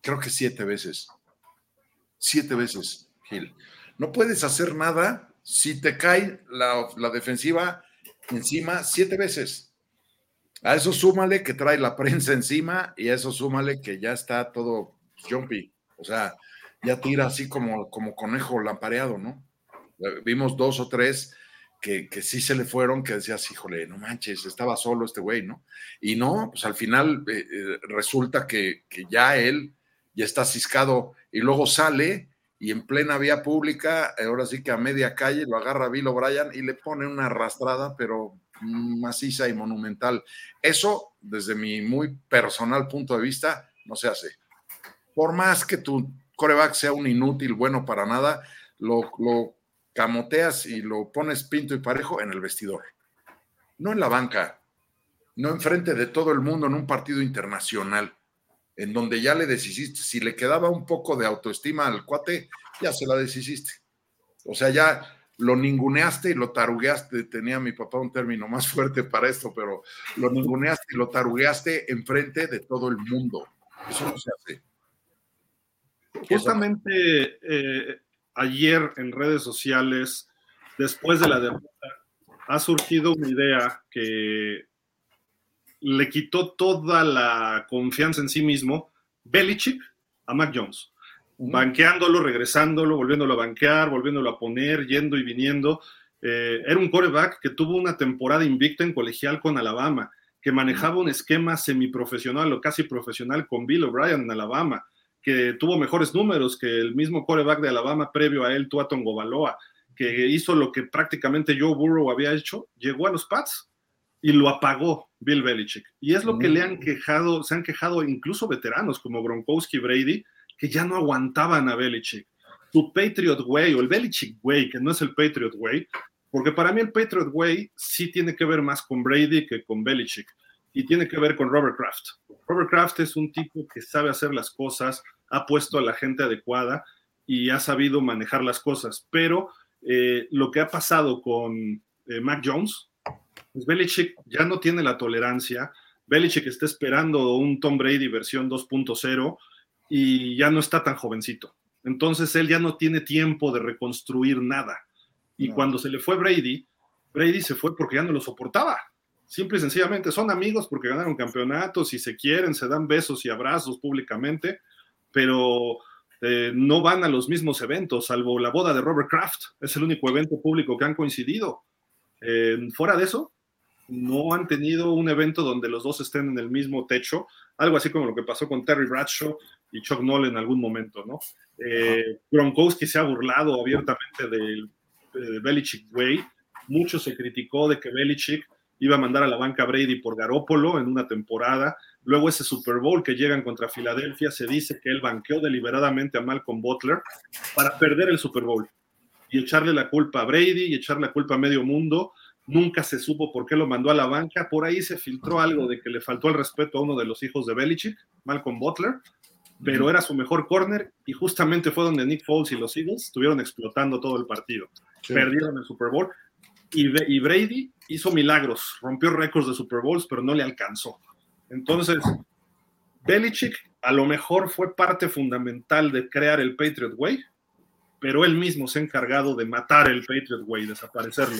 creo que siete veces. Siete veces, Gil. No puedes hacer nada si te cae la, defensiva encima siete veces. A eso súmale que trae la prensa encima y a eso súmale que ya está todo jumpy. O sea, ya tira así como, como conejo lampareado, ¿no? Vimos dos o tres que, sí se le fueron, que decías, híjole, no manches, estaba solo este güey, ¿no? Y no, pues al final eh, eh, resulta que, que, ya él ya está ciscado y luego sale y en plena vía pública, ahora sí que a media calle, lo agarra Bill O'Brien y le pone una arrastrada, pero maciza y monumental. Eso, desde mi muy personal punto de vista, no se hace. Por más que tu coreback sea un inútil, bueno para nada, lo, lo camoteas y lo pones pinto y parejo en el vestidor. No en la banca, no enfrente de todo el mundo en un partido internacional en donde ya le deshiciste. Si le quedaba un poco de autoestima al cuate, ya se la deshiciste. O sea, ya lo ninguneaste y lo tarugueaste. Tenía mi papá un término más fuerte para esto, pero lo ninguneaste y lo tarugueaste enfrente de todo el mundo. Eso no se hace. Justamente eh, ayer en redes sociales, después de la derrota, ha surgido una idea que le quitó toda la confianza en sí mismo Belichick a Mac Jones, banqueándolo, regresándolo, volviéndolo a banquear, volviéndolo a poner, yendo y viniendo. Eh, era un coreback que tuvo una temporada invicta en colegial con Alabama, que manejaba un esquema semiprofesional o casi profesional con Bill O'Brien en Alabama, que tuvo mejores números que el mismo coreback de Alabama previo a él, Tua Baloa, que hizo lo que prácticamente Joe Burrow había hecho, llegó a los Pats y lo apagó Bill Belichick. Y es lo que le han mm. quejado, se han quejado incluso veteranos como Gronkowski y Brady, que ya no aguantaban a Belichick. Tu Patriot Way o el Belichick Way, que no es el Patriot Way, porque para mí el Patriot Way sí tiene que ver más con Brady que con Belichick y tiene que ver con Robert Kraft. Robert Kraft es un tipo que sabe hacer las cosas, ha puesto a la gente adecuada y ha sabido manejar las cosas, pero eh, lo que ha pasado con eh, Mac Jones, pues Belichick ya no tiene la tolerancia. Belichick está esperando un Tom Brady versión 2.0 y ya no está tan jovencito. Entonces él ya no tiene tiempo de reconstruir nada. Y cuando se le fue Brady, Brady se fue porque ya no lo soportaba. Simple y sencillamente son amigos porque ganaron campeonatos y se quieren, se dan besos y abrazos públicamente, pero eh, no van a los mismos eventos, salvo la boda de Robert Kraft. Es el único evento público que han coincidido. Eh, fuera de eso, no han tenido un evento donde los dos estén en el mismo techo, algo así como lo que pasó con Terry Bradshaw y Chuck Noll en algún momento, ¿no? Eh, Gronkowski se ha burlado abiertamente del de Belichick Way. Mucho se criticó de que Belichick iba a mandar a la banca Brady por Garópolo en una temporada. Luego ese Super Bowl que llegan contra Filadelfia, se dice que él banqueó deliberadamente a Malcolm Butler para perder el Super Bowl y echarle la culpa a Brady y echarle la culpa a medio mundo Nunca se supo por qué lo mandó a la banca. Por ahí se filtró algo de que le faltó el respeto a uno de los hijos de Belichick, Malcolm Butler, pero era su mejor corner y justamente fue donde Nick Foles y los Eagles estuvieron explotando todo el partido. Perdieron el Super Bowl y, y Brady hizo milagros, rompió récords de Super Bowls, pero no le alcanzó. Entonces, Belichick a lo mejor fue parte fundamental de crear el Patriot Way, pero él mismo se ha encargado de matar el Patriot Way, desaparecerlo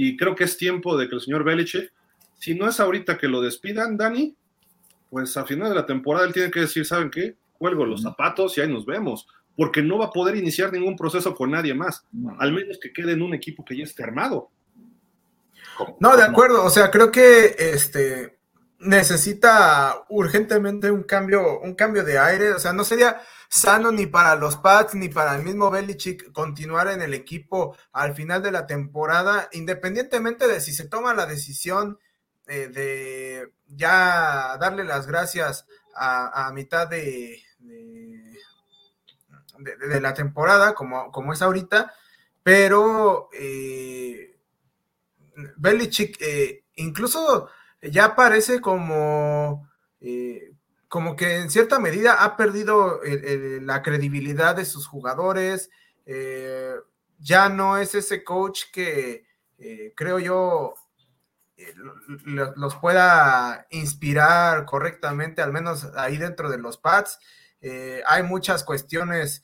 y creo que es tiempo de que el señor Belichick, si no es ahorita que lo despidan, Dani, pues a final de la temporada él tiene que decir, ¿saben qué? Cuelgo los zapatos y ahí nos vemos, porque no va a poder iniciar ningún proceso con nadie más, al menos que quede en un equipo que ya esté armado. No, de acuerdo, o sea, creo que este necesita urgentemente un cambio, un cambio de aire, o sea, no sería sano ni para los Pats ni para el mismo Belichick continuar en el equipo al final de la temporada, independientemente de si se toma la decisión eh, de ya darle las gracias a, mitad de, de, la temporada, como, como es ahorita, pero eh, Belichick eh, incluso ya parece como, eh, como que en cierta medida ha perdido la credibilidad de sus jugadores. Eh, ya no es ese coach que creo yo los pueda inspirar correctamente, al menos ahí dentro de los pads. hay muchas cuestiones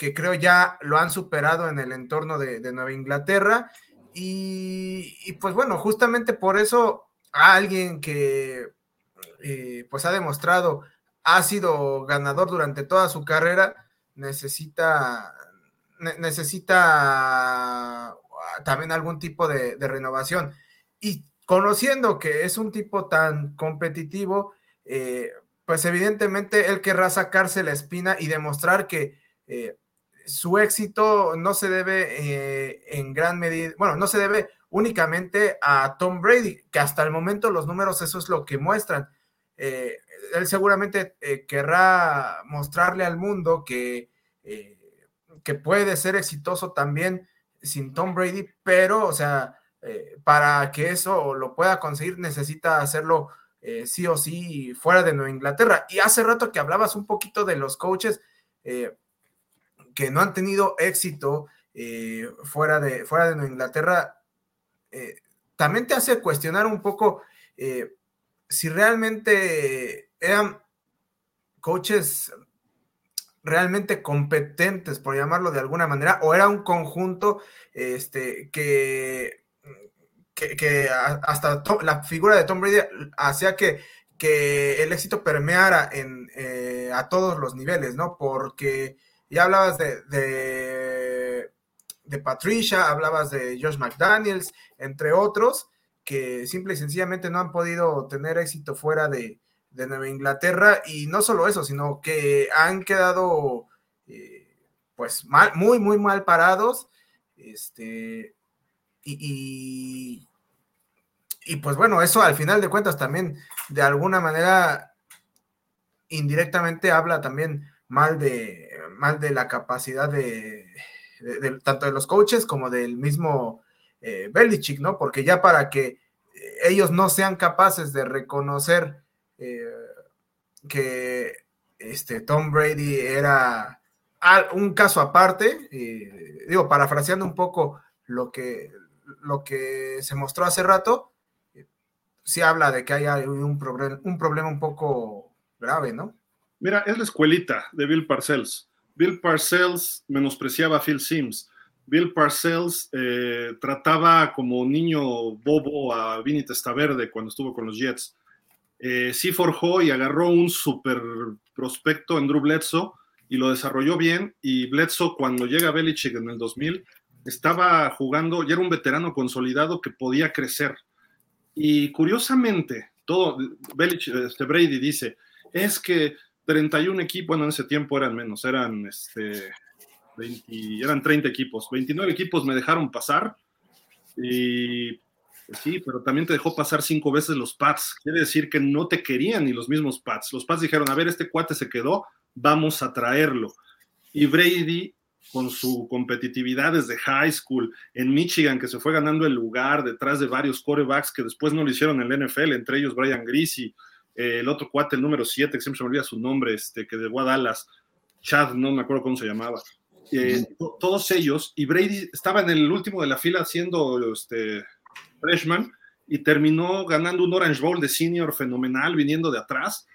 que creo ya lo han superado en el entorno de, Nueva Inglaterra. Y, pues bueno, justamente por eso alguien que eh, pues ha demostrado, ha sido ganador durante toda su carrera, necesita, necesita también algún tipo de, renovación. Y conociendo que es un tipo tan competitivo, eh, pues evidentemente él querrá sacarse la espina y demostrar que eh, su éxito no se debe en gran medida, bueno, no se debe únicamente a Tom Brady, que hasta el momento los números eso es lo que muestran. Eh, él seguramente eh, querrá mostrarle al mundo que, que puede ser exitoso también sin Tom Brady, pero, o sea, para que eso lo pueda conseguir necesita hacerlo sí o sí fuera de Nueva Inglaterra. Y hace rato que hablabas un poquito de los coaches, que no han tenido éxito eh, fuera, de, fuera de Inglaterra, eh, también te hace cuestionar un poco eh, si realmente eran coaches realmente competentes, por llamarlo de alguna manera, o era un conjunto este, que, que, hasta la figura de Tom Brady hacía que, que el éxito permeara en, a todos los niveles, ¿no? Porque ya hablabas de, Patricia, hablabas de Josh McDaniels, entre otros, que simple y sencillamente no han podido tener éxito fuera de, Nueva Inglaterra. Y no solo eso, sino que han quedado eh, pues mal, muy, muy mal parados. Este, y, y, pues bueno, eso al final de cuentas también de alguna manera indirectamente habla también mal de, mal de la capacidad de, tanto de los coaches como del mismo eh, Belichick, ¿no? Porque ya para que ellos no sean capaces de reconocer eh, que este, Tom Brady era un caso aparte, digo, parafraseando un poco lo que, lo que se mostró hace rato, sí habla de que hay un, un problema un poco grave, ¿no? Mira, es la escuelita de Bill Parcells. Bill Parcells menospreciaba a Phil Sims. Bill Parcells eh, trataba como niño bobo a Vinny Testaverde cuando estuvo con los Jets. Eh, sí forjó y agarró un super prospecto en Drew Bledsoe y lo desarrolló bien. Y Bledsoe, cuando llega a Belichick en el 2000, estaba jugando, ya era un veterano consolidado que podía crecer. Y curiosamente, todo, Belichick, este Brady dice, es que 31 equipos, bueno, en ese tiempo eran menos, eran, este, 20, eran 30 equipos, 29 equipos me dejaron pasar y pues sí, pero también te dejó pasar cinco veces los Pats. Quiere decir que no te querían ni los mismos Pats. Los Pats dijeron, a ver, este cuate se quedó, vamos a traerlo. Y Brady, con su competitividad desde high school en Michigan, que se fue ganando el lugar detrás de varios quarterbacks que después no lo hicieron en el NFL, entre ellos Brian Greasy, el otro cuate, el número 7, que siempre se me olvida su nombre, este, que de Dallas, Chad, no me acuerdo cómo se llamaba. Eh, todos ellos, y Brady estaba en el último de la fila siendo este, freshman y terminó ganando un Orange Bowl de senior fenomenal viniendo de atrás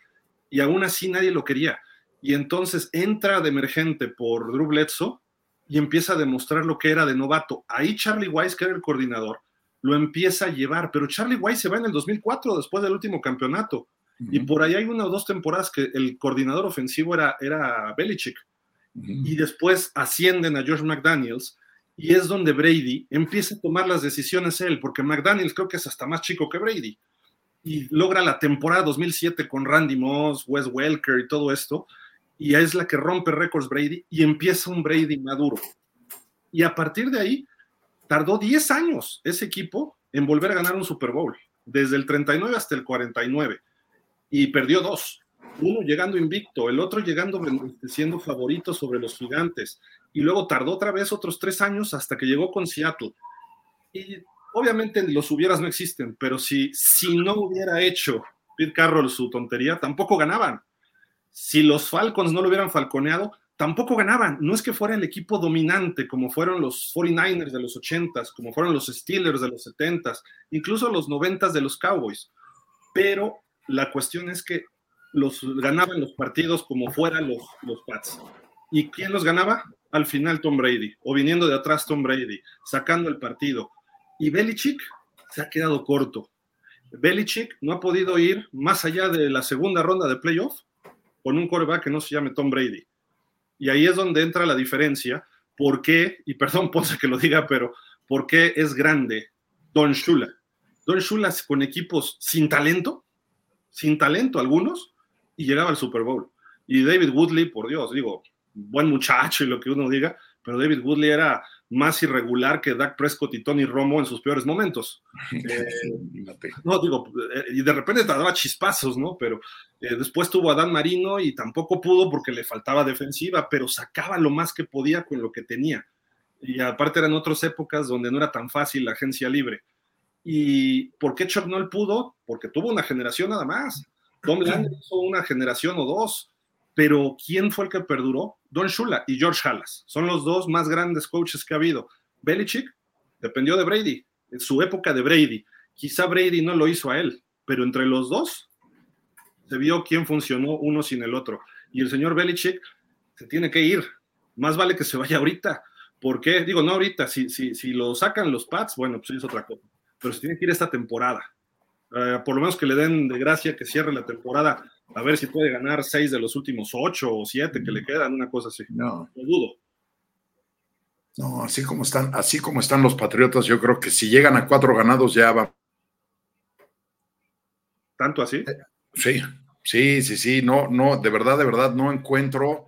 y aún así nadie lo quería. Y entonces entra de emergente por Drew Bledsoe y empieza a demostrar lo que era de novato. Ahí Charlie Weiss, que era el coordinador, lo empieza a llevar, pero Charlie Weiss se va en el 2004 después del último campeonato y por ahí hay una o dos temporadas que el coordinador ofensivo era, era Belichick. Y después ascienden a George McDaniels y es donde Brady empieza a tomar las decisiones él, porque McDaniels creo que es hasta más chico que Brady. Y logra la temporada 2007 con Randy Moss, Wes Welker y todo esto. Y es la que rompe récords Brady y empieza un Brady maduro. Y a partir de ahí, tardó 10 años ese equipo en volver a ganar un Super Bowl, desde el 39 hasta el 49 y perdió dos. Uno llegando invicto, el otro llegando siendo favorito sobre los gigantes. Y luego tardó otra vez otros tres años hasta que llegó con Seattle. Y obviamente los hubieras no existen, pero si, si no hubiera hecho Pete Carroll su tontería, tampoco ganaban. Si los Falcons no lo hubieran falconeado, tampoco ganaban. No es que fuera el equipo dominante como fueron los 49ers de los 80s, como fueron los Steelers de los 70s, incluso los 90s de los Cowboys. Pero la cuestión es que los ganaban los partidos como fueran los, los Pats. ¿Y quién los ganaba? Al final Tom Brady, o viniendo de atrás Tom Brady, sacando el partido. Y Belichick se ha quedado corto. Belichick no ha podido ir más allá de la segunda ronda de playoff con un quarterback que no se llame Tom Brady. Y ahí es donde entra la diferencia. ¿Por qué? Y perdón, Ponce que lo diga, pero ¿por qué es grande Don Shula? Don Shula con equipos sin talento, sin talento algunos, y llegaba al Super Bowl. Y David Woodley, por Dios, digo, buen muchacho y lo que uno diga, pero David Woodley era más irregular que Dak Prescott y Tony Romo en sus peores momentos. Eh, no, digo, eh, y de repente te daba chispazos, ¿no? Pero eh, después tuvo a Dan Marino y tampoco pudo porque le faltaba defensiva, pero sacaba lo más que podía con lo que tenía. Y aparte eran otras épocas donde no era tan fácil la agencia libre. ¿Y por qué Chuck Noll pudo? Porque tuvo una generación nada más. Tom Landry hizo una generación o dos pero ¿quién fue el que perduró? Don Shula y George Halas. Son los dos más grandes coaches que ha habido. Belichick dependió de Brady, en su época de Brady. Quizá Brady no lo hizo a él, pero entre los dos se vio quién funcionó uno sin el otro. Y el señor Belichick se tiene que ir. Más vale que se vaya ahorita. ¿Por qué? Digo, no ahorita. Si, si, si lo sacan los Pats, bueno, pues es otra cosa. Pero se tiene que ir esta temporada. Eh, por lo menos que le den de gracia que cierre la temporada a ver si puede ganar seis de los últimos ocho o siete que le quedan, una cosa así. No. Lo dudo. No, así como están, así como están los Patriotas, yo creo que si llegan a cuatro ganados ya va. ¿Tanto así? Sí, sí, sí, sí. No, no, de verdad, de verdad, no encuentro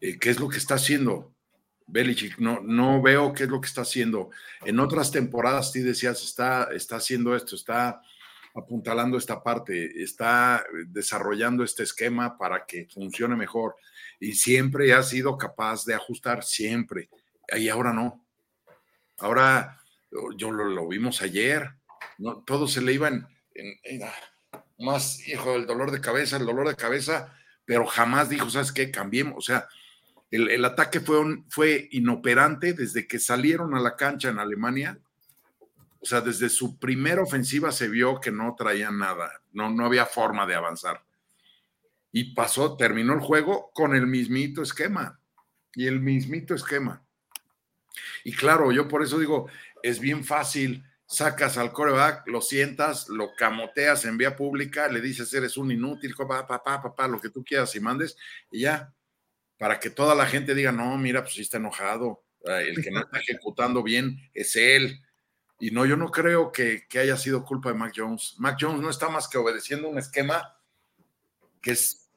eh, qué es lo que está haciendo Belichick. No, no veo qué es lo que está haciendo. En otras temporadas, sí decías, está, está haciendo esto, está apuntalando esta parte, está desarrollando este esquema para que funcione mejor y siempre ha sido capaz de ajustar, siempre. Y ahora no. Ahora, yo lo, vimos ayer, ¿no? todo se le iba en, ah, más, hijo, el dolor de cabeza, el dolor de cabeza, pero jamás dijo, ¿sabes qué? Cambiemos. O sea, el, ataque fue, fue inoperante desde que salieron a la cancha en Alemania o sea, desde su primera ofensiva se vio que no traía nada, no, no había forma de avanzar. Y pasó, terminó el juego con el mismito esquema. Y el mismito esquema. Y claro, yo por eso digo, es bien fácil, sacas al coreback, lo sientas, lo camoteas en vía pública, le dices, eres un inútil, papá, papá, papá, lo que tú quieras y mandes, y ya, para que toda la gente diga, no, mira, pues sí está enojado, el que no está ejecutando bien es él, y no, yo no creo que, haya sido culpa de Mac Jones. Mac Jones no está más que obedeciendo un esquema que es,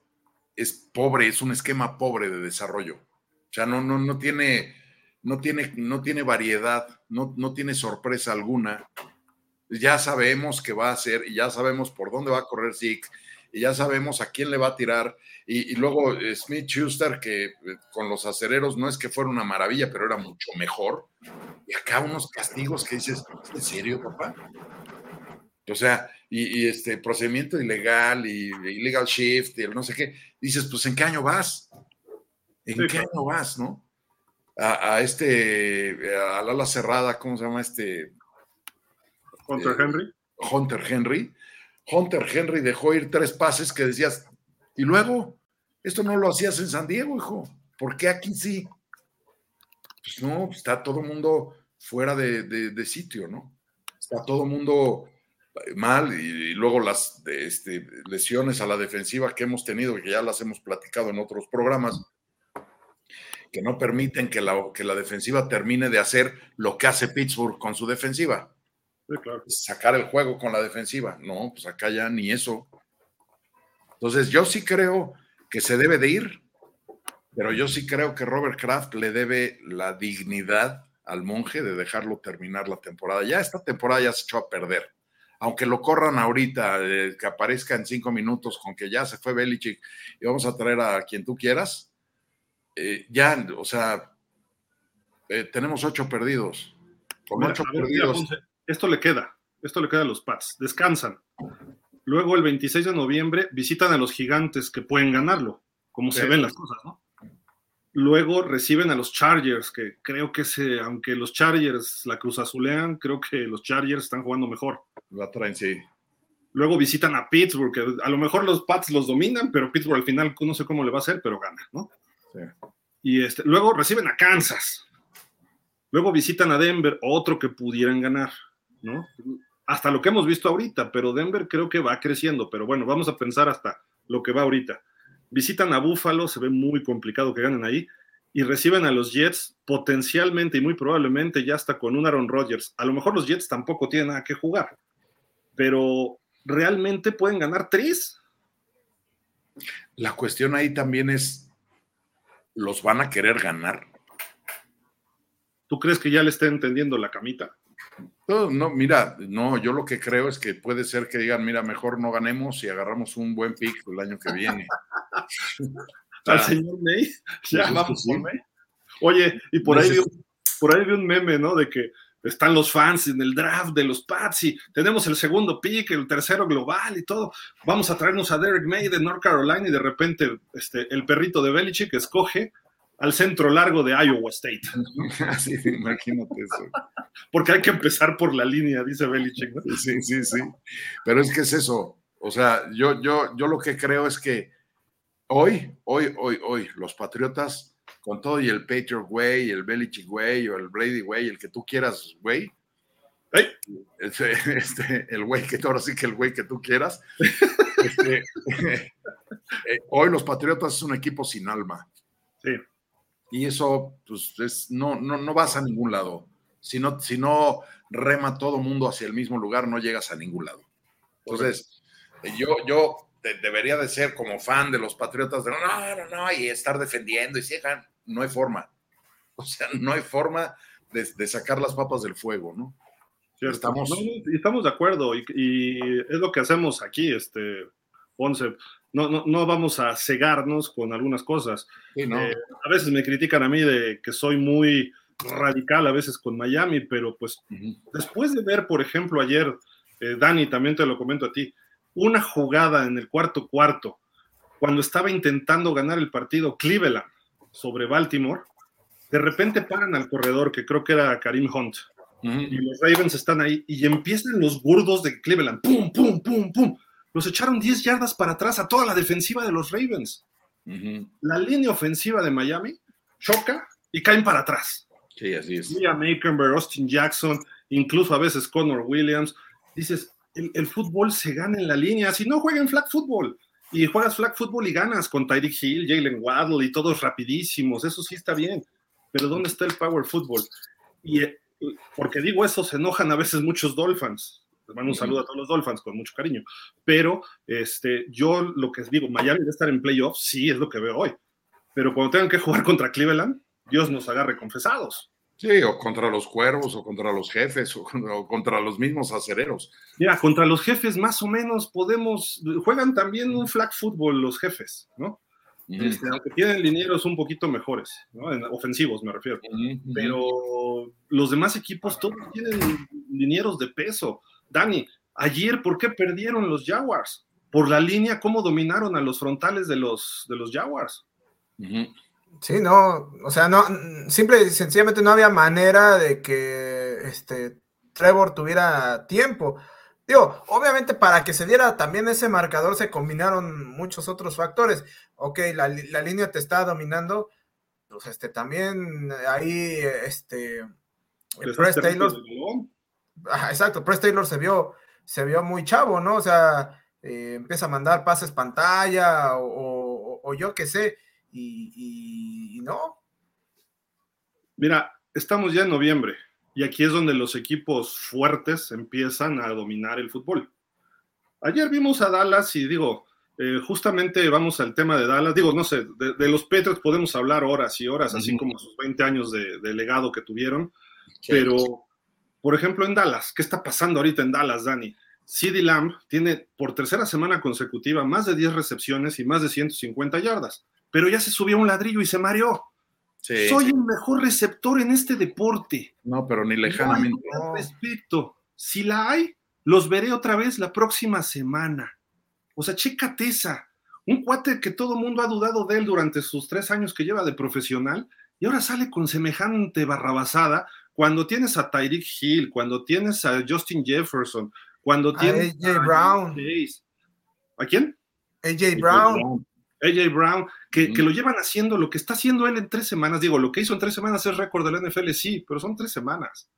es pobre, es un esquema pobre de desarrollo. O sea, no, no, no tiene, no tiene, no tiene variedad, no, no tiene sorpresa alguna. Ya sabemos qué va a hacer y ya sabemos por dónde va a correr Zeke y ya sabemos a quién le va a tirar. Y, luego eh, Smith Schuster, que eh, con los acereros no es que fuera una maravilla, pero era mucho mejor. Y acá unos castigos que dices, ¿en serio, papá? O sea, y, este procedimiento ilegal y illegal shift y el no sé qué. Dices, pues ¿en qué año vas? ¿En qué año vas, no? A, este, a la ala cerrada, ¿cómo se llama este? Hunter eh, Henry. Hunter Henry Hunter Henry dejó ir tres pases que decías, y luego, esto no lo hacías en San Diego, hijo, ¿por qué aquí sí? Pues no, está todo el mundo fuera de, sitio, ¿no? Está todo el mundo mal y, luego las este, lesiones a la defensiva que hemos tenido, que ya las hemos platicado en otros programas, que no permiten que la, que la defensiva termine de hacer lo que hace Pittsburgh con su defensiva sacar el juego con la defensiva. No, pues acá ya ni eso. Entonces, yo sí creo que se debe de ir, pero yo sí creo que Robert Kraft le debe la dignidad al monje de dejarlo terminar la temporada. Ya esta temporada ya se echó a perder. Aunque lo corran ahorita, eh, que aparezca en cinco minutos con que ya se fue Belichick y vamos a traer a quien tú quieras, eh, ya, o sea, eh, tenemos ocho perdidos. Con ocho perdidos esto le queda, esto le queda a los Pats, descansan. Luego el 26 de noviembre visitan a los gigantes que pueden ganarlo, como se ven las cosas, ¿no? Luego reciben a los Chargers, que creo que se, aunque los Chargers la cruz azulean, creo que los Chargers están jugando mejor. La traen, sí. Luego visitan a Pittsburgh, que a lo mejor los Pats los dominan, pero Pittsburgh al final no sé cómo le va a hacer, pero gana, ¿no? Sí. Y este, luego reciben a Kansas. Luego visitan a Denver, otro que pudieran ganar, ¿no? Hasta lo que hemos visto ahorita, pero Denver creo que va creciendo, pero bueno, vamos a pensar hasta lo que va ahorita. Visitan a Buffalo, se ve muy complicado que ganen ahí, y reciben a los Jets potencialmente y muy probablemente ya hasta con un Aaron Rodgers. A lo mejor los Jets tampoco tienen nada que jugar, pero ¿realmente pueden ganar tres? La cuestión ahí también es, ¿los van a querer ganar? ¿Tú crees que ya le está entendiendo la camita? No, no, mira, no, yo lo que creo es que puede ser que digan, mira, mejor no ganemos y agarramos un buen pick el año que viene. Al señor May, ya vamos por May. Oye, y por ahí, vi, por ahí vi un meme, ¿no? De que están los fans en el draft de los Pats y tenemos el segundo pick, el tercero global y todo. Vamos a traernos a Derek May de North Carolina y de repente este, el perrito de Belichick escoge al centro largo de Iowa State. Sí, imagínate eso. Porque hay que empezar por la línea, dice Belichick. Sí, sí, sí. Pero es que es eso. O sea, yo, yo, yo lo que creo es que hoy, hoy, hoy, hoy, los Patriotas, con todo y el Patriot Way, el Belichick Way o el Brady Way, el que tú quieras, güey. Este, este, el güey que ahora sí que el güey que tú quieras. Este, eh, hoy los Patriotas es un equipo sin alma. Sí y eso pues es, no, no, no vas a ningún lado. Si no, si no rema todo mundo hacia el mismo lugar, no llegas a ningún lado. Entonces, yo, yo debería de ser como fan de los Patriotas, de no, no, no, y estar defendiendo y si no hay forma. O sea, no hay forma de, sacar las papas del fuego, ¿no? Estamos... estamos de acuerdo y, y, es lo que hacemos aquí, este, Ponce no, no, vamos a cegarnos con algunas cosas. Eh, a veces me critican a mí de que soy muy radical a veces con Miami, pero pues después de ver, por ejemplo, ayer, eh, Dani, también te lo comento a ti, una jugada en el cuarto cuarto, cuando estaba intentando ganar el partido Cleveland sobre Baltimore, de repente paran al corredor, que creo que era Karim Hunt, y los Ravens están ahí, y empiezan los gordos de Cleveland, pum, pum, pum, pum, los echaron 10 yardas para atrás a toda la defensiva de los Ravens. La línea ofensiva de Miami choca y caen para atrás. Sí, así es. Mira Austin Jackson, incluso a veces Connor Williams. Dices, el, fútbol se gana en la línea. Si no, jueguen flag football. Y juegas flag football y ganas con Tyreek Hill, Jalen Waddle y todos rapidísimos. Eso sí está bien. Pero ¿dónde está el power football? Y eh, porque digo eso, se enojan a veces muchos Dolphins les mando un saludo a todos los Dolphins con mucho cariño. Pero este, yo lo que digo, Miami debe estar en playoffs, sí, es lo que veo hoy. Pero cuando tengan que jugar contra Cleveland, Dios nos agarre confesados. Sí, o contra los cuervos, o contra los jefes, o, contra los mismos acereros. Mira, contra los jefes más o menos podemos, juegan también un flag football los jefes, ¿no? Este, aunque tienen linieros un poquito mejores, ¿no? ofensivos me refiero. Pero los demás equipos todos tienen linieros de peso. Dani, ayer, ¿por qué perdieron los Jaguars? Por la línea, ¿cómo dominaron a los frontales de los, de los Jaguars? Sí, no, o sea, no, simple y sencillamente no había manera de que este Trevor tuviera tiempo. Digo, obviamente para que se diera también ese marcador se combinaron muchos otros factores. Ok, la, línea te está dominando, pues este también ahí, este, el Press Taylor exacto, Press Taylor se vio, se vio muy chavo, ¿no? O sea, eh, empieza a mandar pases pantalla o, yo qué sé, y, no. Mira, estamos ya en noviembre y aquí es donde los equipos fuertes empiezan a dominar el fútbol. Ayer vimos a Dallas y digo, eh, justamente vamos al tema de Dallas. Digo, no sé, de, los Patriots podemos hablar horas y horas, así como sus 20 años de, legado que tuvieron, pero por ejemplo, en Dallas, ¿qué está pasando ahorita en Dallas, Dani? CeeDee Lamb tiene por tercera semana consecutiva más de 10 recepciones y más de 150 yardas, pero ya se subió un ladrillo y se mareó. Soy el mejor receptor en este deporte. No, pero ni lejanamente. No respecto. Si la hay, los veré otra vez la próxima semana. O sea, chécate esa. Un cuate que todo el mundo ha dudado de él durante sus tres años que lleva de profesional y ahora sale con semejante barrabasada cuando tienes a Tyreek Hill, cuando tienes a Justin Jefferson, cuando tienes a AJ Brown. ¿A quién? AJ Brown. AJ Brown, que, que, lo llevan haciendo lo que está haciendo él en tres semanas. Digo, lo que hizo en tres semanas es récord del NFL, sí, pero son tres semanas.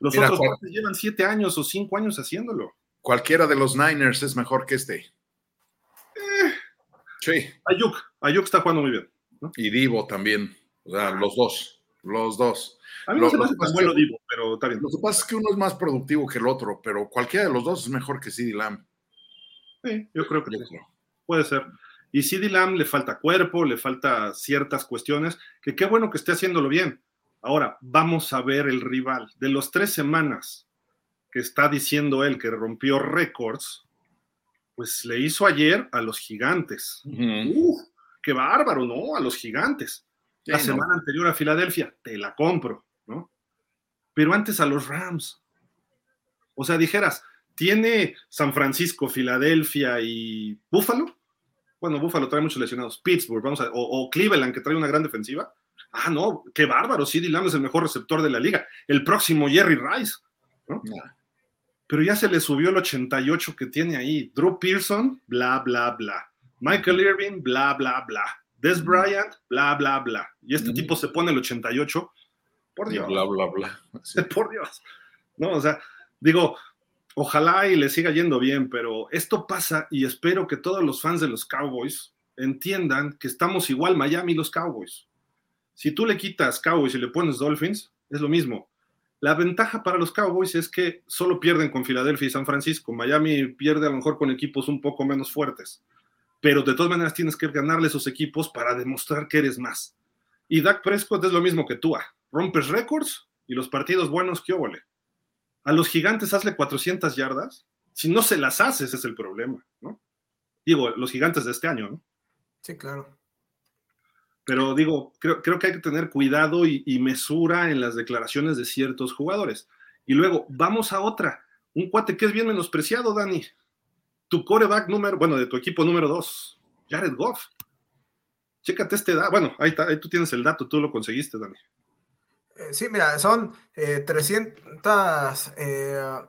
Los otros cual... llevan siete años o cinco años haciéndolo. Cualquiera de los Niners es mejor que este. Eh, sí. Ayuk, Ayuk está jugando muy bien. ¿no? Y Divo también. O sea, los dos. Los dos. A mí no lo, se me hace tan bueno Divo, pero está bien. Lo que pasa es que uno es más productivo que el otro, pero cualquiera de los dos es mejor que CD Lamb. Sí, yo creo que sí. puede ser. Y CD Lamb le falta cuerpo, le falta ciertas cuestiones, que qué bueno que esté haciéndolo bien. Ahora, vamos a ver el rival. De los tres semanas que está diciendo él que rompió récords, pues le hizo ayer a los gigantes. Uh -huh. Uf, qué bárbaro, ¿no? A los gigantes. Sí, la semana anterior a Filadelfia, te la compro, ¿no? Pero antes a los Rams. O sea, dijeras, ¿tiene San Francisco, Filadelfia y Búfalo? Bueno, Búfalo trae muchos lesionados. Pittsburgh, vamos a, o, o, Cleveland, que trae una gran defensiva. Ah, no, qué bárbaro. CD Lamb es el mejor receptor de la liga. El próximo Jerry Rice. Pero ya se le subió el 88 que tiene ahí. Drew Pearson, bla, bla, bla. Michael Irving, bla, bla, bla. Des Bryant, bla, bla, bla. Y este mm. tipo se pone el 88. Por Dios. Bla, bla, bla. Sí. Por Dios. No, o sea, digo, ojalá y le siga yendo bien, pero esto pasa y espero que todos los fans de los Cowboys entiendan que estamos igual Miami y los Cowboys. Si tú le quitas Cowboys y le pones Dolphins, es lo mismo. La ventaja para los Cowboys es que solo pierden con Filadelfia y San Francisco. Miami pierde a lo mejor con equipos un poco menos fuertes. Pero de todas maneras tienes que ganarle esos equipos para demostrar que eres más. Y Dak Prescott es lo mismo que tú. Rompes récords y los partidos buenos, ¿qué óvole? A los gigantes hazle 400 yardas. Si no se las haces es el problema, ¿no? Digo, los gigantes de este año, ¿no? Sí, claro. Pero digo, creo, creo que hay que tener cuidado y, y, mesura en las declaraciones de ciertos jugadores. Y luego, vamos a otra. Un cuate que es bien menospreciado, Dani. Tu coreback número, bueno, de tu equipo número dos, Jared Goff. Chécate este dato. Bueno, ahí, ahí tú tienes el dato, tú lo conseguiste, Dani. Eh, sí, mira, son eh, 300 eh,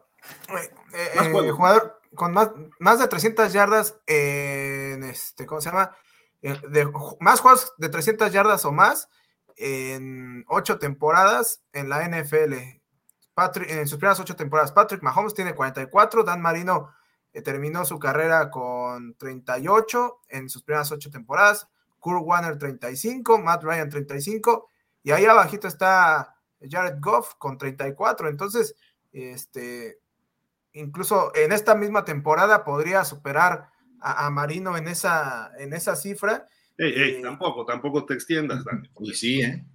jugador con más, más de 300 yardas en este, ¿cómo se llama? de más juegos de 300 yardas o más en ocho temporadas en la NFL. Patrick, en sus primeras ocho temporadas, Patrick Mahomes tiene 44, Dan Marino eh, terminó su carrera con 38 en sus primeras ocho temporadas, Kurt Warner 35, Matt Ryan 35, y ahí abajito está Jared Goff con 34. Entonces, este, incluso en esta misma temporada podría superar a, a Marino en esa, en esa cifra. Ey, ey, eh, tampoco, tampoco te extiendas, Dani. Y sí, ¿eh?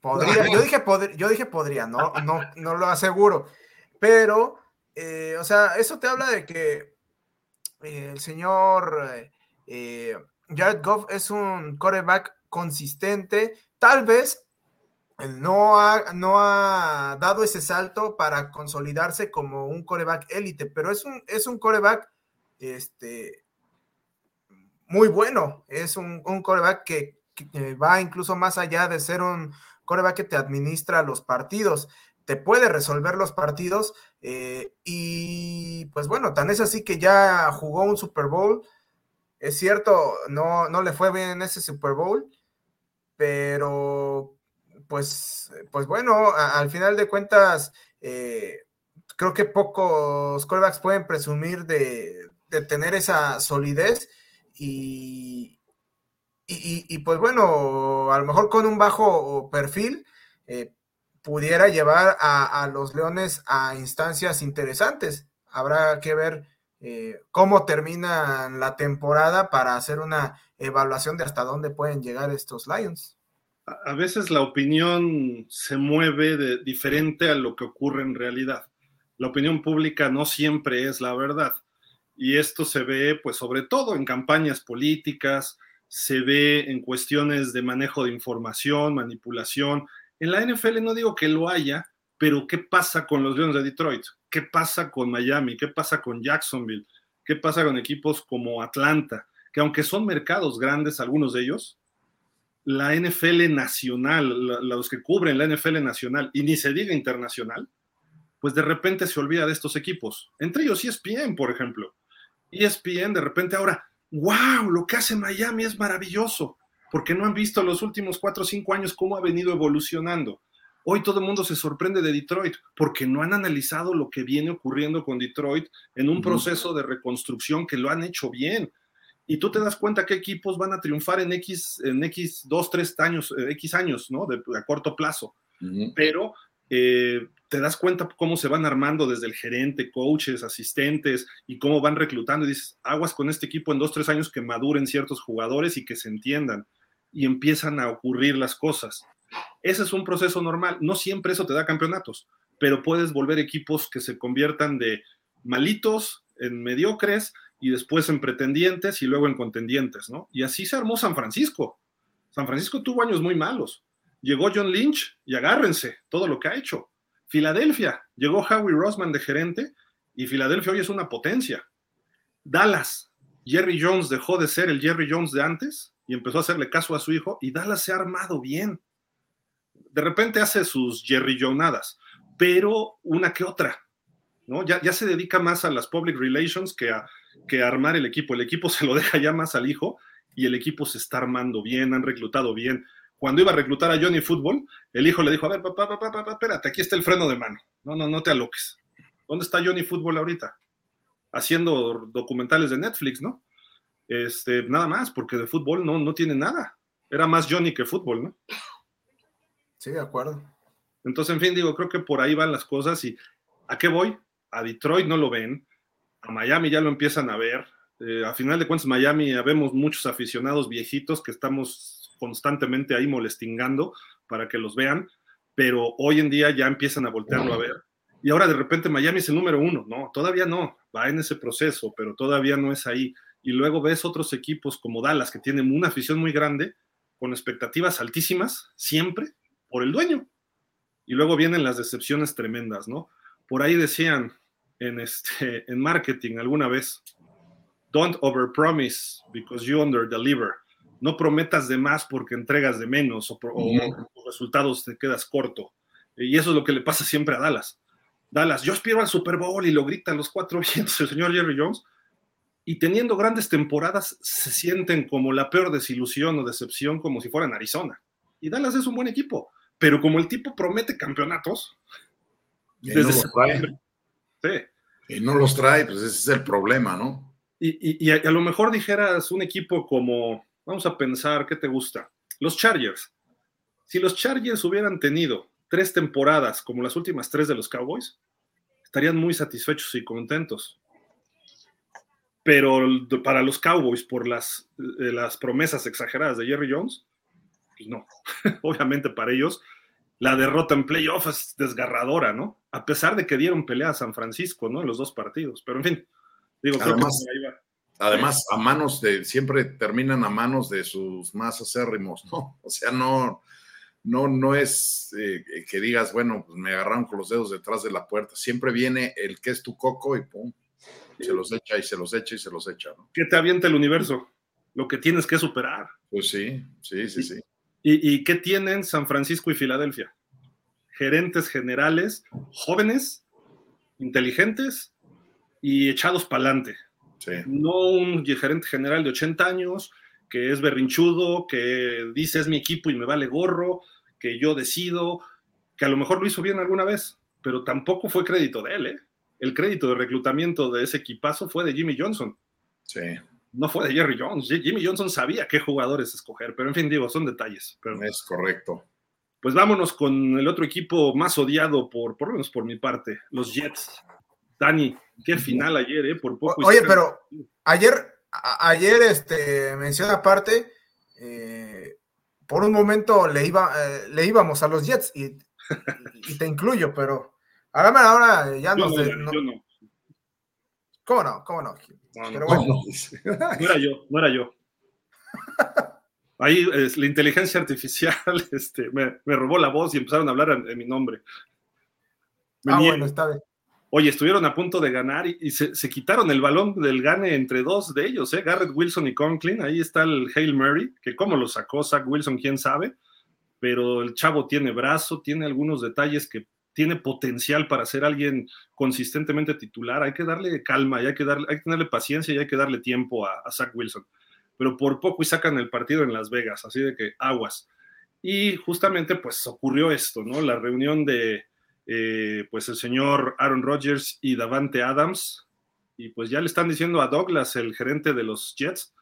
Podría, yo dije, pod yo dije podría, no, no, no lo aseguro, pero, eh, o sea, eso te habla de que eh, el señor eh, Jared Goff es un coreback consistente, tal vez no ha, no ha dado ese salto para consolidarse como un coreback élite, pero es un, es un coreback este, muy bueno. Es un, un coreback que, va incluso más allá de ser un coreback que te administra los partidos, te puede resolver los partidos. Eh, y pues bueno, tan es así que ya jugó un Super Bowl. Es cierto, no, no le fue bien en ese Super Bowl, pero pues, pues bueno, al final de cuentas, eh, creo que pocos corebacks pueden presumir de, tener esa solidez y, y, pues bueno, a lo mejor con un bajo perfil eh, pudiera llevar a, los Leones a instancias interesantes. Habrá que ver eh, cómo termina la temporada para hacer una evaluación de hasta dónde pueden llegar estos Lions. A veces la opinión se mueve de, diferente a lo que ocurre en realidad. La opinión pública no siempre es la verdad y esto se ve pues sobre todo en campañas políticas, se ve en cuestiones de manejo de información, manipulación. En la NFL no digo que lo haya, Pero ¿qué pasa con los Leones de Detroit? ¿Qué pasa con Miami? ¿Qué pasa con Jacksonville? ¿Qué pasa con equipos como Atlanta? Que aunque son mercados grandes, algunos de ellos, la NFL nacional, los que cubren la NFL nacional y ni se diga internacional, pues de repente se olvida de estos equipos. Entre ellos ESPN, por ejemplo. ESPN de repente ahora, wow, lo que hace Miami es maravilloso, porque no han visto los últimos cuatro o cinco años cómo ha venido evolucionando. Hoy todo el mundo se sorprende de Detroit porque no han analizado lo que viene ocurriendo con Detroit en un proceso de reconstrucción que lo han hecho bien. Y tú te das cuenta qué equipos van a triunfar en X, en X, dos, tres años, eh, X años, ¿no? De, a corto plazo. Pero eh, te das cuenta cómo se van armando desde el gerente, coaches, asistentes y cómo van reclutando. Y dices, aguas con este equipo en dos, tres años que maduren ciertos jugadores y que se entiendan. Y empiezan a ocurrir las cosas. Ese es un proceso normal. No siempre eso te da campeonatos, pero puedes volver equipos que se conviertan de malitos en mediocres y después en pretendientes y luego en contendientes, ¿no? Y así se armó San Francisco. San Francisco tuvo años muy malos. Llegó John Lynch y agárrense todo lo que ha hecho. Filadelfia, llegó Howie Roseman de gerente y Filadelfia hoy es una potencia. Dallas, Jerry Jones dejó de ser el Jerry Jones de antes y empezó a hacerle caso a su hijo y Dallas se ha armado bien de repente hace sus Jerry Jonadas, pero una que otra, ¿no? Ya, ya se dedica más a las public relations que a, que armar el equipo. El equipo se lo deja ya más al hijo y el equipo se está armando bien, han reclutado bien. Cuando iba a reclutar a Johnny Football, el hijo le dijo, a ver, papá, papá, papá, espérate, aquí está el freno de mano. No, no, no te aloques. ¿Dónde está Johnny Football ahorita? Haciendo documentales de Netflix, ¿no? Este, nada más, porque de fútbol no, no tiene nada. Era más Johnny que fútbol, ¿no? Sí, de acuerdo. Entonces, en fin, digo, creo que por ahí van las cosas y ¿a qué voy? A Detroit no lo ven, a Miami ya lo empiezan a ver. Eh, a final de cuentas, Miami vemos muchos aficionados viejitos que estamos constantemente ahí molestingando para que los vean, pero hoy en día ya empiezan a voltearlo a ver. Y ahora de repente Miami es el número uno, no, todavía no, va en ese proceso, pero todavía no es ahí. Y luego ves otros equipos como Dallas que tienen una afición muy grande, con expectativas altísimas, siempre, por el dueño. Y luego vienen las decepciones tremendas, ¿no? Por ahí decían en, este, en marketing alguna vez, don't overpromise because you underdeliver. No prometas de más porque entregas de menos o, o, resultados te quedas corto. Y eso es lo que le pasa siempre a Dallas. Dallas, yo aspiro al Super Bowl y lo gritan los cuatro vientos el señor Jerry Jones. Y teniendo grandes temporadas, se sienten como la peor desilusión o decepción, como si fueran Arizona. Y Dallas es un buen equipo. Pero como el tipo promete campeonatos, y no trae. Sí. Y no los trae, pues ese es el problema, ¿no? Y, a, lo mejor dijeras un equipo como, vamos a pensar, ¿qué te gusta? Los Chargers. Si los Chargers hubieran tenido tres temporadas como las últimas tres de los Cowboys, estarían muy satisfechos y contentos. Pero para los Cowboys, por las, eh, las promesas exageradas de Jerry Jones, pues no. Obviamente para ellos la derrota en playoff es desgarradora, ¿no? A pesar de que dieron pelea a San Francisco, ¿no? En los dos partidos. Pero en fin, digo, además, además a manos de, siempre terminan a manos de sus más acérrimos, ¿no? O sea, no, no, no es eh, que digas, bueno, pues me agarraron con los dedos detrás de la puerta. Siempre viene el que es tu coco y pum, se los echa y se los echa y se los echa, ¿no? Que te avienta el universo, lo que tienes que superar. Pues sí, sí, sí, sí. ¿Y, qué tienen San Francisco y Filadelfia? Gerentes generales jóvenes, inteligentes y echados para adelante. No un gerente general de 80 años que es berrinchudo, que dice es mi equipo y me vale gorro, que yo decido, que a lo mejor lo hizo bien alguna vez, pero tampoco fue crédito de él. ¿eh? El crédito de reclutamiento de ese equipazo fue de Jimmy Johnson. Sí no fue de Jerry Jones. Jimmy Johnson sabía qué jugadores escoger, pero en fin, digo, son detalles. Pero, es correcto. Pues vámonos con el otro equipo más odiado, por, por lo menos por mi parte, los Jets. Dani, qué final ayer, ¿eh? Por poco. Oye, pero ayer, ayer, este, menciona aparte, eh, por un momento le, iba, eh, le íbamos a los Jets y, te incluyo, pero ahora, ahora ya no, sé. No, ¿Cómo no? ¿Cómo no? No, era yo, no era yo. Ahí la inteligencia artificial este, me, robó la voz y empezaron a hablar en, mi nombre. ah, bueno, está bien. Oye, estuvieron a punto de ganar y, se, quitaron el balón del gane entre dos de ellos, ¿eh? Garrett Wilson y Conklin. Ahí está el Hale Murray, que cómo lo sacó Zach Wilson, quién sabe. Pero el chavo tiene brazo, tiene algunos detalles que tiene potencial para ser alguien consistentemente titular. Hay que darle calma, hay que, darle, hay que tenerle paciencia y hay que darle tiempo a, a Zach Wilson. Pero por poco y sacan el partido en Las Vegas, así de que aguas. Y justamente pues ocurrió esto, ¿no? La reunión de eh, pues el señor Aaron Rodgers y Davante Adams. Y pues ya le están diciendo a Douglas, el gerente de los Jets,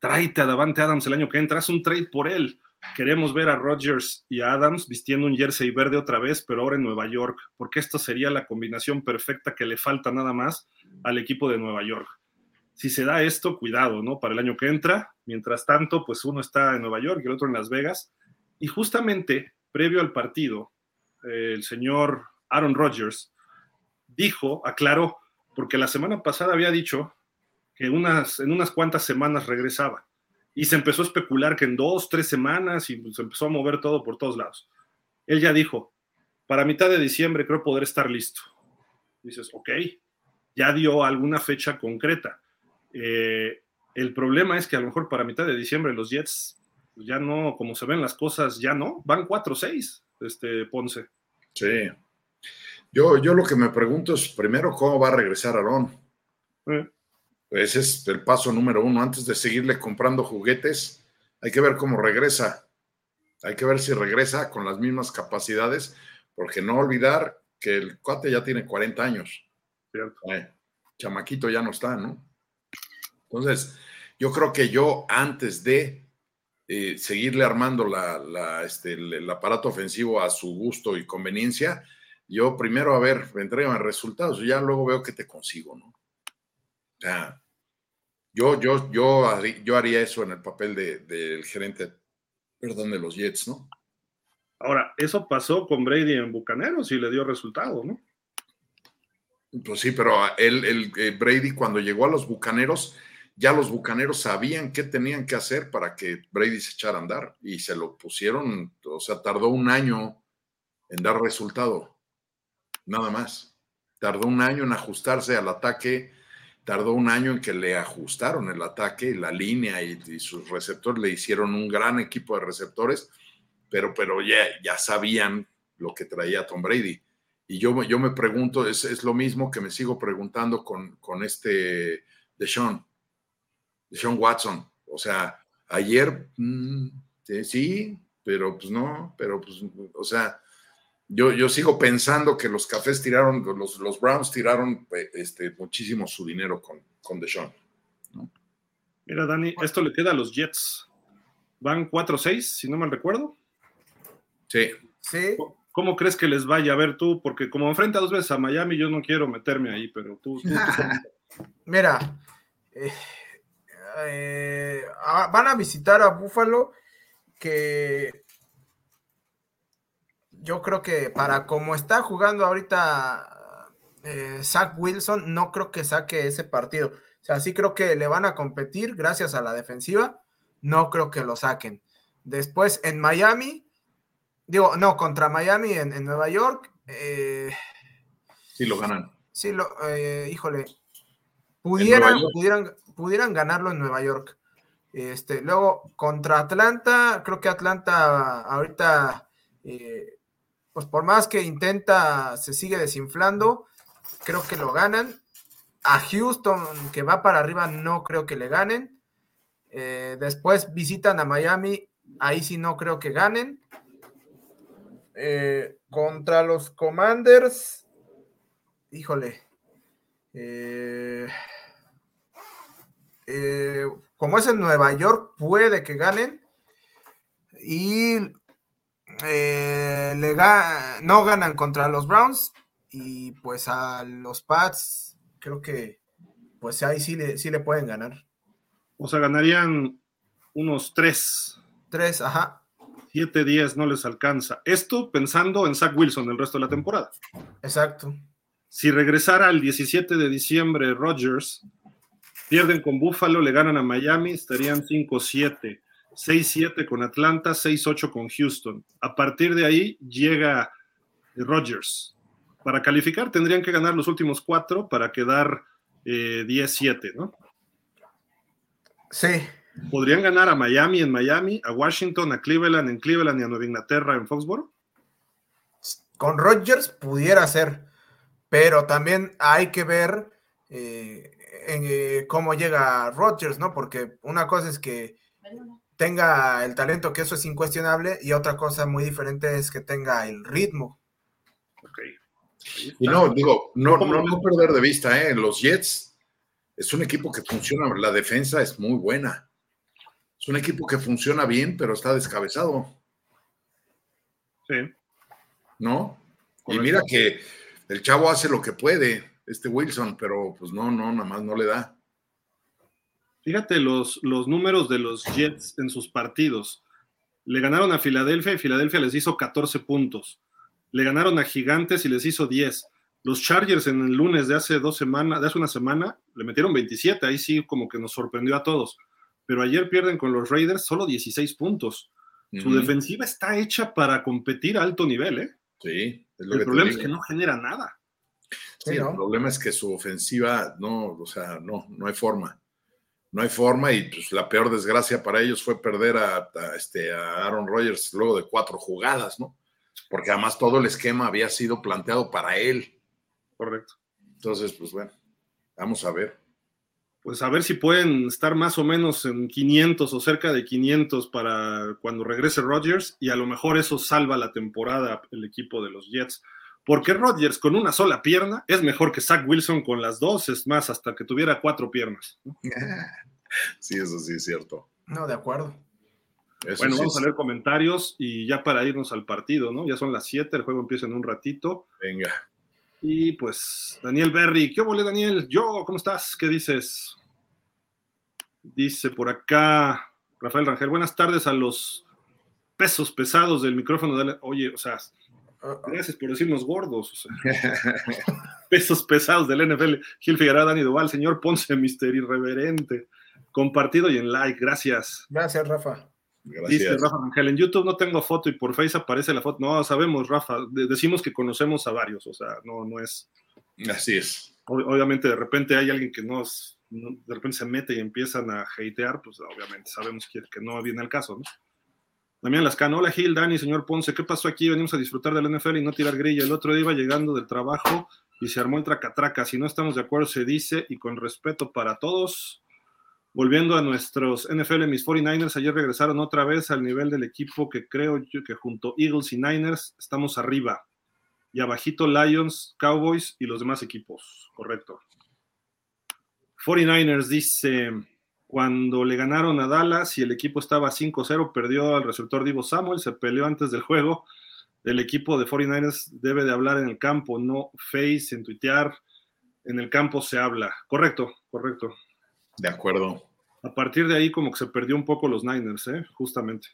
tráete a Davante Adams el año que entra, haz un trade por él. Queremos ver a Rodgers y a Adams vistiendo un jersey verde otra vez, pero ahora en Nueva York, porque esta sería la combinación perfecta que le falta nada más al equipo de Nueva York. Si se da esto, cuidado, ¿no? Para el año que entra. Mientras tanto, pues uno está en Nueva York y el otro en Las Vegas. Y justamente, previo al partido, el señor Aaron Rodgers dijo, aclaró, porque la semana pasada había dicho que unas, en unas cuantas semanas regresaba. Y se empezó a especular que en dos, tres semanas y se empezó a mover todo por todos lados. Él ya dijo, para mitad de diciembre creo poder estar listo. Dices, ok, ya dio alguna fecha concreta. Eh, el problema es que a lo mejor para mitad de diciembre los Jets ya no, como se ven las cosas, ya no, van 4-6, este Ponce. Sí. Yo, yo lo que me pregunto es, primero, ¿cómo va a regresar Aaron? Eh. Ese es el paso número uno. Antes de seguirle comprando juguetes, hay que ver cómo regresa. Hay que ver si regresa con las mismas capacidades, porque no olvidar que el cuate ya tiene 40 años. Cierto. Eh, chamaquito ya no está, ¿no? Entonces, yo creo que yo antes de eh, seguirle armando la, este, el, aparato ofensivo a su gusto y conveniencia, yo primero, a ver, entregan resultados y ya luego veo que te consigo, ¿no? O sea, yo, yo, yo, haría, yo haría eso en el papel del de, gerente, perdón, de los Jets, ¿no? Ahora, eso pasó con Brady en Bucaneros y le dio resultado, ¿no? Pues sí, pero él, el, Brady cuando llegó a los Bucaneros, ya los bucaneros sabían qué tenían que hacer para que Brady se echara a andar y se lo pusieron, o sea, tardó un año en dar resultado, nada más. Tardó un año en ajustarse al ataque, tardó un año en que le ajustaron el ataque, la línea y, sus receptores le hicieron un gran equipo de receptores, pero, pero ya, ya sabían lo que traía Tom Brady. Y yo, yo me pregunto, es, es lo mismo que me sigo preguntando con, con este Sean de Sean Watson. O sea, ayer mm, sí, pero pues no, pero pues, o sea, yo, yo sigo pensando que los cafés tiraron, los, los Browns tiraron eh, este, muchísimo su dinero con, con Deshaun. Mira, Dani, esto le queda a los Jets. Van 4-6, si no mal recuerdo. Sí. Sí. ¿Cómo crees que les vaya a ver tú? Porque como enfrenta dos veces a Miami, yo no quiero meterme ahí, pero tú. Mira, eh, eh, van a visitar a Buffalo, que yo creo que para como está jugando ahorita eh, Zach Wilson, no creo que saque ese partido. O sea, sí creo que le van a competir gracias a la defensiva, no creo que lo saquen. Después en Miami, digo, no, contra Miami en, Nueva York. Eh, sí, lo ganan. Sí, lo, híjole, pudieran, pudieran, pudieran ganarlo en Nueva York. Este, luego contra Atlanta, creo que Atlanta ahorita, eh, pues por más que intenta, se sigue desinflando, creo que lo ganan. A Houston, que va para arriba, no creo que le ganen. Eh, después visitan a Miami, ahí sí no creo que ganen. Eh, contra los Commanders, híjole. Eh, como es en Nueva York, puede que ganen. Y eh, le no ganan contra los Browns. Y pues a los Pats, creo que pues ahí sí le, sí le pueden ganar. O sea, ganarían unos tres. Tres, ajá. Siete, diez no les alcanza. Esto pensando en Zach Wilson el resto de la temporada. Exacto. Si regresara el 17 de diciembre Rodgers, Pierden con Buffalo, le ganan a Miami, estarían 5-7. 6-7 con Atlanta, 6-8 con Houston. A partir de ahí llega Rodgers. para calificar tendrían que ganar los últimos cuatro para quedar 10-7, eh, ¿no? Sí. ¿Podrían ganar a Miami en Miami, a Washington, a Cleveland en Cleveland y a Nueva Inglaterra en Foxborough? Con Rodgers pudiera ser, pero también hay que ver eh, eh, cómo llega Rodgers, ¿no? Porque una cosa es que tenga el talento, que eso es incuestionable, y otra cosa muy diferente es que tenga el ritmo. Ok. Y no, digo, no, no, no perder de vista, ¿eh? Los Jets es un equipo que funciona, la defensa es muy buena. Es un equipo que funciona bien, pero está descabezado. Sí. ¿No? Y mira que el chavo hace lo que puede, este Wilson, pero pues no, no, nada más no le da. Fíjate los, los números de los Jets en sus partidos. Le ganaron a Filadelfia y Filadelfia les hizo 14 puntos. Le ganaron a Gigantes y les hizo 10. Los Chargers en el lunes de hace dos semanas, de hace una semana, le metieron 27. Ahí sí como que nos sorprendió a todos. Pero ayer pierden con los Raiders solo 16 puntos. Su defensiva está hecha para competir a alto nivel, ¿eh? Sí. el problema es que no genera nada. Sí, el problema es que su ofensiva no, o sea, no, no hay forma no hay forma y pues la peor desgracia para ellos fue perder a, este, a Aaron Rodgers luego de cuatro jugadas, ¿no? Porque además todo el esquema había sido planteado para él. Correcto. Entonces, pues bueno, vamos a ver. Pues a ver si pueden estar más o menos en 500 o cerca de 500 para cuando regrese Rodgers y a lo mejor eso salva la temporada el equipo de los Jets porque Rodgers con una sola pierna es mejor que Zach Wilson con las dos, es más, hasta que tuviera cuatro piernas. Sí, eso sí es cierto. No, de acuerdo. bueno, vamos a leer comentarios y ya para irnos al partido, ¿no? Ya son las siete, el juego empieza en un ratito. Venga. Y pues, Daniel Berry, ¿qué volé, Daniel? Yo, ¿cómo estás? ¿Qué dices? Dice por acá Rafael Rangel, buenas tardes a los pesos pesados del micrófono. Oye, o sea, Gracias por decirnos gordos. pesos pesados del NFL. Gil Figueroa, Dani Duval, señor Ponce, Mister Irreverente. Compartido y en like. Gracias. Gracias, Rafa. Dice Rafa Ángel, en YouTube no tengo foto y por Face aparece la foto. No, sabemos, Rafa. decimos que conocemos a varios, o sea, no, no es. Así es. Obviamente, de repente hay alguien que nos, de repente se mete y empiezan a hatear, pues obviamente sabemos que, que no viene el caso, ¿no? Damián Lascano, hola Gil, Dani, señor Ponce, ¿qué pasó aquí? Venimos a disfrutar del NFL y no tirar grilla. El otro día iba llegando del trabajo y se armó el tracatraca. Si no estamos de acuerdo, se dice y con respeto para todos. Volviendo a nuestros NFL, mis 49ers ayer regresaron otra vez al nivel del equipo que creo yo que junto Eagles y Niners estamos arriba. Y abajito Lions, Cowboys y los demás equipos. Correcto. 49ers dice, cuando le ganaron a Dallas y el equipo estaba 5-0, perdió al receptor Divo Samuel, se peleó antes del juego. El equipo de 49ers debe de hablar en el campo, no face, en tuitear. En el campo se habla. Correcto, correcto. De acuerdo. A partir de ahí como que se perdió un poco los Niners, ¿eh? justamente.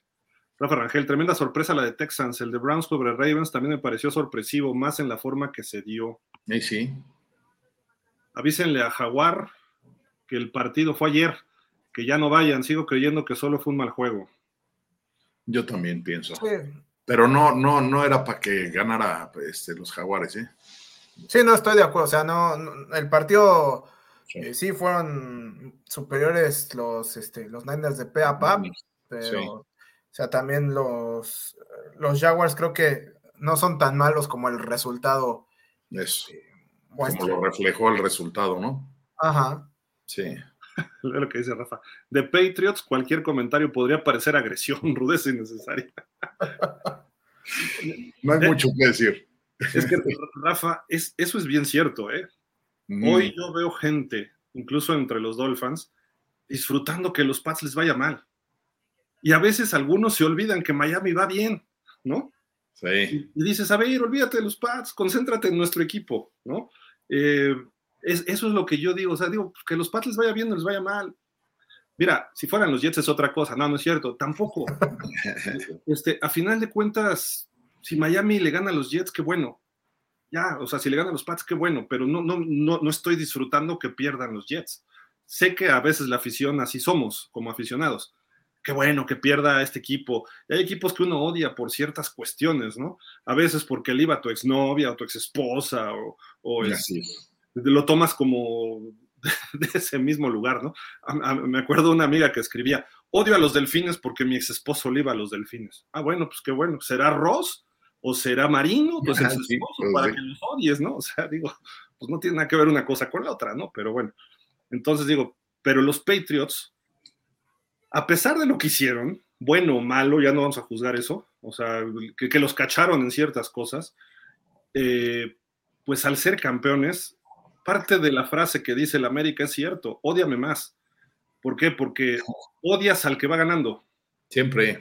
Rafa Rangel, tremenda sorpresa la de Texans. El de Browns sobre Ravens también me pareció sorpresivo, más en la forma que se dio. Sí, sí. Avísenle a Jaguar que el partido fue ayer que ya no vayan. Sigo creyendo que solo fue un mal juego. Yo también pienso. Pero no, no, no era para que ganara este, los Jaguares, ¿eh? Sí, no estoy de acuerdo. O sea, no, el partido sí. Eh, fueron superiores los, este, los Niners de pe a pero o sea, también los, los Jaguars creo que no son tan malos como el resultado. Es, eh, como lo reflejó el resultado, ¿no? Ajá. Sí. lo que dice Rafa. De Patriots, cualquier comentario podría parecer agresión, rudeza innecesaria. no hay mucho que decir. Es que, Rafa, es, eso es bien cierto, ¿eh? Hoy yo veo gente, incluso entre los Dolphins, disfrutando que los Pats les vaya mal. Y a veces algunos se olvidan que Miami va bien, ¿no? Sí. Y, dices, a ver, olvídate de los Pats, concéntrate en nuestro equipo, ¿no? Eh, eso es lo que yo digo, o sea, digo, que los Pats les vaya bien o les vaya mal. Mira, si fueran los Jets es otra cosa, no, no es cierto, tampoco. este, a final de cuentas, si Miami le gana a los Jets, qué bueno. Ya, o sea, si le gana a los Pats, qué bueno, pero no, no, no, no estoy disfrutando que pierdan los Jets. Sé que a veces la afición así somos, como aficionados, qué bueno que pierda este equipo. Y hay equipos que uno odia por ciertas cuestiones, ¿no? A veces porque le iba a tu exnovia o tu exesposa o, o es, lo tomas como de ese mismo lugar, ¿no? me acuerdo de una amiga que escribía, odio a los delfines porque mi ex esposo le iba a los delfines. Ah, bueno, pues qué bueno. ¿Será Ross o será Marino, pues ex esposo, pues para que los odies, ¿no? O sea, digo, pues no tiene nada que ver una cosa con la otra, ¿no? Pero bueno, entonces digo, pero los Patriots, a pesar de lo que hicieron, bueno o malo, ya no vamos a juzgar eso, o sea, que, los cacharon en ciertas cosas, eh, pues al ser campeones, parte de la frase que dice el América es cierto, odiame más. ¿Por qué? Porque odias al que va ganando. Siempre.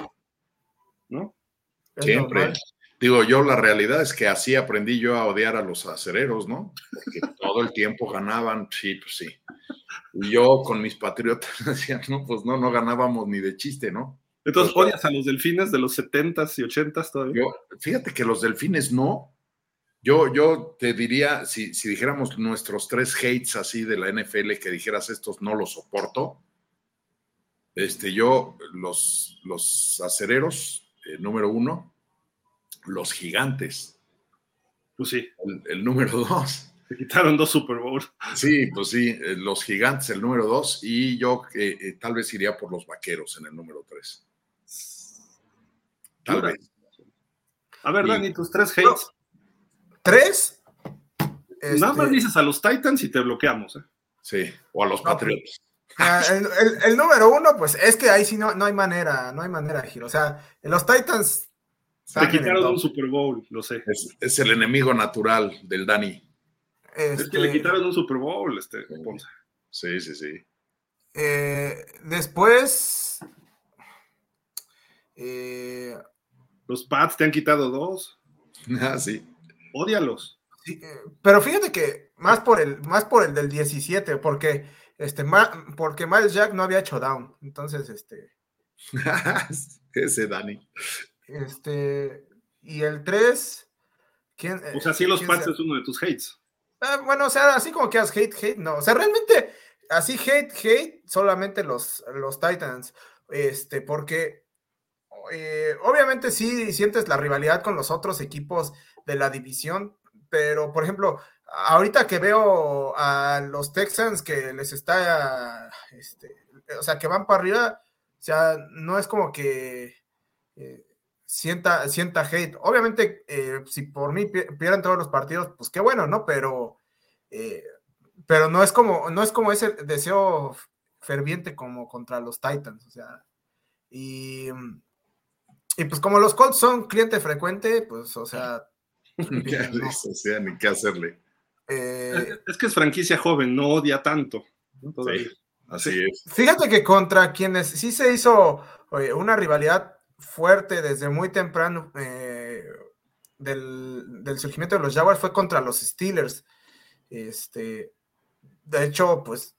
¿No? Siempre. Digo, yo la realidad es que así aprendí yo a odiar a los acereros, ¿no? Porque todo el tiempo ganaban, sí, pues sí. Y yo con mis patriotas decía, no, pues no, no ganábamos ni de chiste, ¿no? Entonces, pues, ¿odias a los delfines de los 70s y 80s todavía? Yo, fíjate que los delfines no, yo, yo te diría, si, si, dijéramos nuestros tres hates así de la NFL, que dijeras estos no los soporto, este, yo, los, los acereros, eh, número uno, los gigantes. Pues sí. El, número dos. Se quitaron dos Super Bowl. Sí, pues sí, eh, los gigantes, el número dos, y yo eh, tal vez iría por los vaqueros en el número tres. Tal vez. A ver, Dani, tus tres hates. ¿Tres? Nada más este, dices a los Titans y te bloqueamos. ¿eh? Sí, o a los Patriots. Ah, el, número uno, pues es que ahí sí no, no hay manera, no hay manera, Giro. O sea, los Titans. Te quitaron un Super Bowl, lo sé. Es, el enemigo natural del Dani. Es que le este, quitaron un Super Bowl, este, Sí, sí, sí. Eh, después. Eh, los Pats te han quitado dos. Ah, sí. Ódialos. Eh, pero fíjate que más por el, más por el del 17, porque este, porque Miles Jack no había hecho down. Entonces, este. Ese Dani. Este. Y el 3. ¿quién, o sea, sí los Pats es uno de tus hates. Ah, bueno, o sea, así como que has hate, hate, no. O sea, realmente, así hate, hate, solamente los, los Titans. Este, porque eh, obviamente sí sientes la rivalidad con los otros equipos de la división, pero por ejemplo, ahorita que veo a los Texans que les está, este, o sea, que van para arriba, o sea, no es como que eh, sienta, sienta hate. Obviamente, eh, si por mí pierden todos los partidos, pues qué bueno, ¿no? Pero, pero no es como, no es como ese deseo ferviente como contra los Titans, o sea, y y pues como los Colts son cliente frecuente, pues, o sea... o sea, ni qué hacerle. Eh, es que es franquicia joven, no odia tanto. así es. Fíjate que contra quienes sí se hizo una rivalidad fuerte desde muy temprano eh, del, surgimiento de los Jaguars fue contra los Steelers. Este, de hecho, pues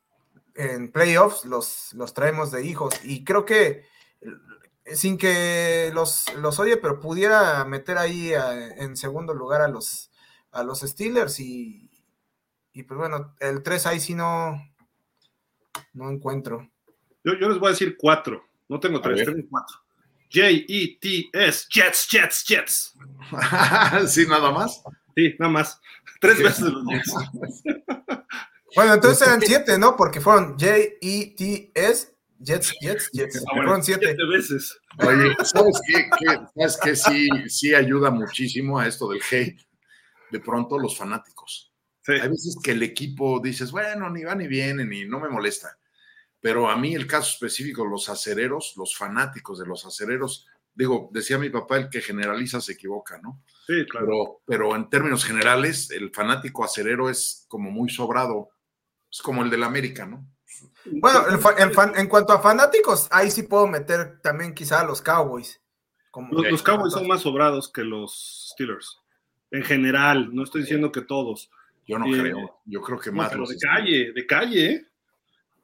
en playoffs los, los traemos de hijos y creo que sin que los, los odie, pero pudiera meter ahí en segundo lugar a los, a los Steelers y, y pues bueno, el 3 ahí sí no, no encuentro. Yo, les voy a decir cuatro, no tengo tres, tengo cuatro. J-E-T-S, Jets, Jets, Jets. ¿Sí, nada más? Sí, nada más. Tres veces los Jets. bueno, entonces eran siete, ¿no? Porque fueron J-E-T-S, Jets, Jets, Jets. Ah, siete. veces. Oye, ¿sabes qué? ¿Sabes qué? Sí, sí ayuda muchísimo a esto del hate. De pronto los fanáticos. Hay veces que el equipo dices, bueno, ni va ni viene, ni no me molesta. Pero a mí el caso específico, los acereros, los fanáticos de los acereros, digo, decía mi papá, el que generaliza se equivoca, ¿no? Sí, claro. Pero, pero en términos generales, el fanático acerero es como muy sobrado. Es como el del América, ¿no? Bueno, en, cuanto a fanáticos, ahí sí puedo meter también quizá a los Cowboys. los, Cowboys son más sobrados que los Steelers. En general, no estoy diciendo que todos. Yo no creo. Yo creo que más. de calle, de calle, ¿eh?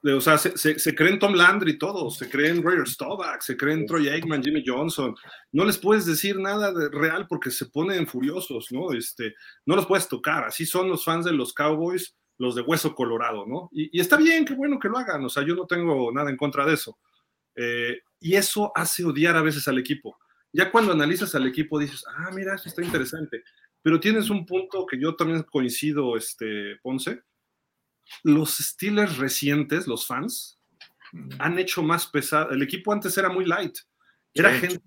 o sea, se, creen Tom Landry todos, se creen Roger Staubach, se creen Troy Aikman, Jimmy Johnson. No les puedes decir nada de real porque se ponen furiosos, ¿no? Este, no los puedes tocar. Así son los fans de los Cowboys los de hueso colorado, ¿no? Y, está bien, qué bueno que lo hagan, o sea, yo no tengo nada en contra de eso. Eh, Y eso hace odiar a veces al equipo. Ya cuando analizas al equipo dices, ah, mira, esto está interesante. Pero tienes un punto que yo también coincido, este, Ponce. Los Steelers recientes, los fans, han hecho más pesado. El equipo antes era muy light. Era gente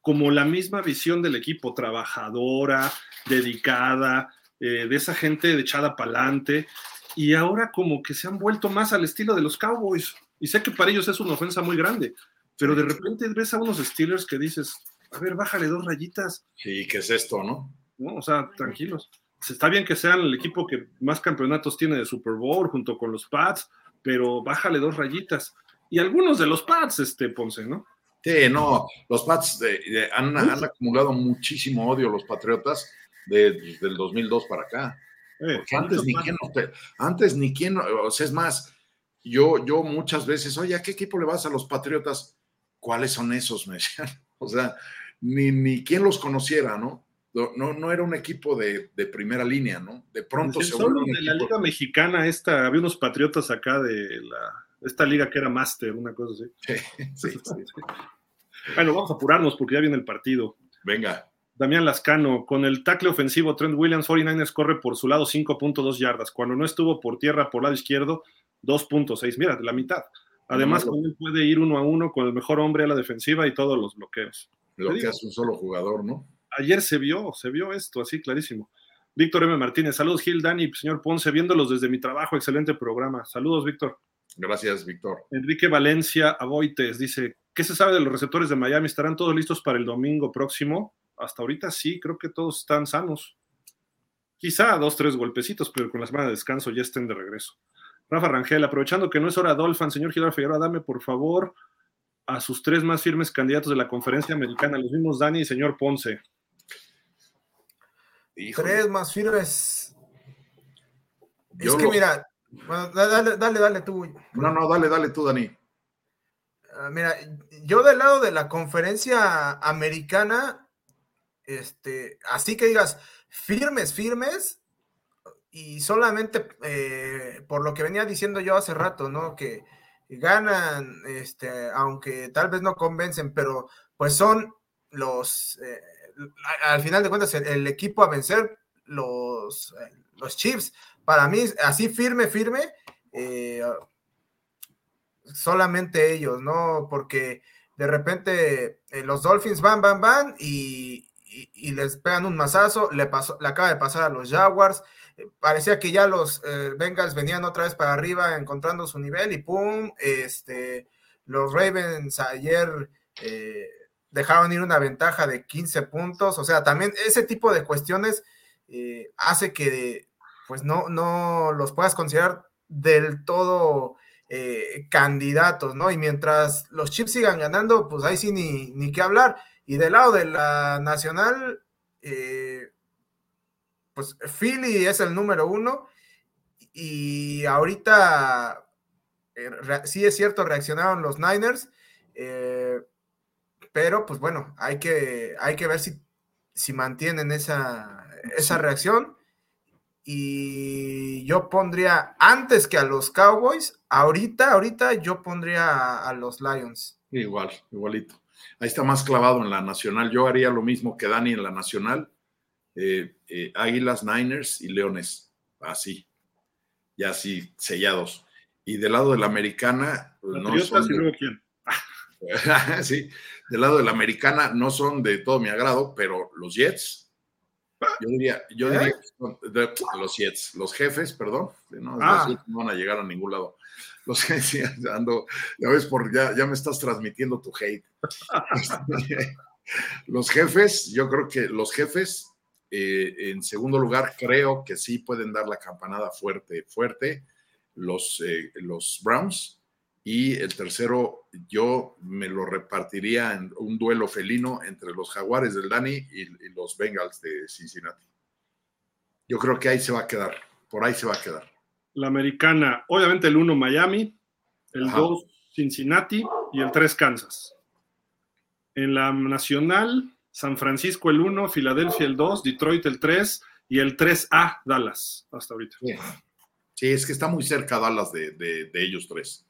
como la misma visión del equipo, trabajadora, dedicada, eh, de esa gente echada para adelante. Y ahora como que se han vuelto más al estilo de los Cowboys. Y sé que para ellos es una ofensa muy grande, pero de repente ves a unos Steelers que dices, a ver, bájale dos rayitas. Sí, ¿qué es esto, no? No, o sea, tranquilos. Está bien que sean el equipo que más campeonatos tiene de Super Bowl junto con los Pats, pero bájale dos rayitas. Y algunos de los Pats, este Ponce, ¿no? Sí, no, los Pats han, acumulado muchísimo odio los Patriotas de, del 2002 para acá. Eh, antes ni, quién, antes ni quién, o sea, es más, yo, yo muchas veces, oye, ¿a qué equipo le vas a los Patriotas? ¿Cuáles son esos? Me decían. O sea, ni, ni quién los conociera, ¿no? No, no era un equipo de, de primera línea, ¿no? De pronto se Solo de la Liga Mexicana, esta, había unos Patriotas acá de la, esta liga que era Master, una cosa así. Sí, sí, sí. Bueno, vamos a apurarnos porque ya viene el partido. Venga. Damián Lascano, con el tackle ofensivo Trent Williams, 49ers corre por su lado 5.2 yardas. Cuando no estuvo por tierra por lado izquierdo, 2.6. Mira, la mitad. Además, con él puede ir uno a uno con el mejor hombre a la defensiva y todos los bloqueos. Lo que hace un solo jugador, ¿no? Ayer se vio, se vio esto, así clarísimo. Víctor M. Martínez, saludos Gil, Dani, señor Ponce, viéndolos desde mi trabajo, excelente programa. Saludos, Víctor. Gracias, Víctor. Enrique Valencia Aboites dice, ¿qué se sabe de los receptores de Miami? ¿Estarán todos listos para el domingo próximo? Hasta ahorita sí, creo que todos están sanos. Quizá dos, tres golpecitos, pero con la semana de descanso ya estén de regreso. Rafa Rangel, aprovechando que no es hora Dolphin, señor Gilberto Figueroa, dame por favor a sus tres más firmes candidatos de la conferencia americana, los mismos Dani y señor Ponce. Tres más firmes. es que mira, bueno, dale, dale, dale tú. No, no, dale, dale tú, Dani. Ah, mira, yo del lado de la conferencia americana, este, así que digas, firmes, firmes, y solamente eh, por lo que venía diciendo yo hace rato, ¿no? Que ganan, este, aunque tal vez no convencen, pero pues son los, eh, al final de cuentas, el, equipo a vencer, los, eh, los Chiefs, para mí, así firme, firme, solamente ellos, ¿no? Porque de repente los Dolphins van, van, van y, les pegan un mazazo, le, pasó, le acaba de pasar a los Jaguars, eh, parecía que ya los Bengals venían otra vez para arriba encontrando su nivel y ¡pum! Este, los Ravens ayer dejaron ir una ventaja de 15 puntos, o sea, también ese tipo de cuestiones hace que pues no, no los puedas considerar del todo eh, candidatos, ¿no? Y mientras los Chips sigan ganando, pues ahí sí ni, ni qué hablar. Y del lado de la nacional, eh, pues Philly es el número uno. Y ahorita, eh, sí es cierto, reaccionaron los Niners. pero pues bueno, hay que, hay que ver si, si mantienen esa, esa reacción y yo pondría antes que a los Cowboys, ahorita, ahorita yo pondría a, los Lions. Igual, igualito. Ahí está más clavado en la nacional. Yo haría lo mismo que Dani en la nacional. Eh, eh, Águilas, Niners y Leones. Así. Ya así, sellados. Y del lado de la americana, pues, no son de... quién. sí, del lado de la americana no son de todo mi agrado, pero los Jets, yo diría, yo diría ¿Eh? los Jets, los jefes, perdón, no, ah. no van a llegar a ningún lado. Los jefes, ando, ya ves, por, ya, ya me estás transmitiendo tu hate. los jefes, yo creo que los jefes, eh, en segundo lugar, creo que sí pueden dar la campanada fuerte, fuerte. Los, eh, los Browns, y el tercero, yo me lo repartiría en un duelo felino entre los Jaguares del Dani y, los Bengals de Cincinnati. Yo creo que ahí se va a quedar, por ahí se va a quedar. La americana, obviamente el 1 Miami, el 2 Cincinnati y el 3 Kansas. En la nacional, San Francisco el 1, Filadelfia el 2, Detroit el 3 y el 3A Dallas hasta ahorita. Sí, es que está muy cerca Dallas de ellos tres.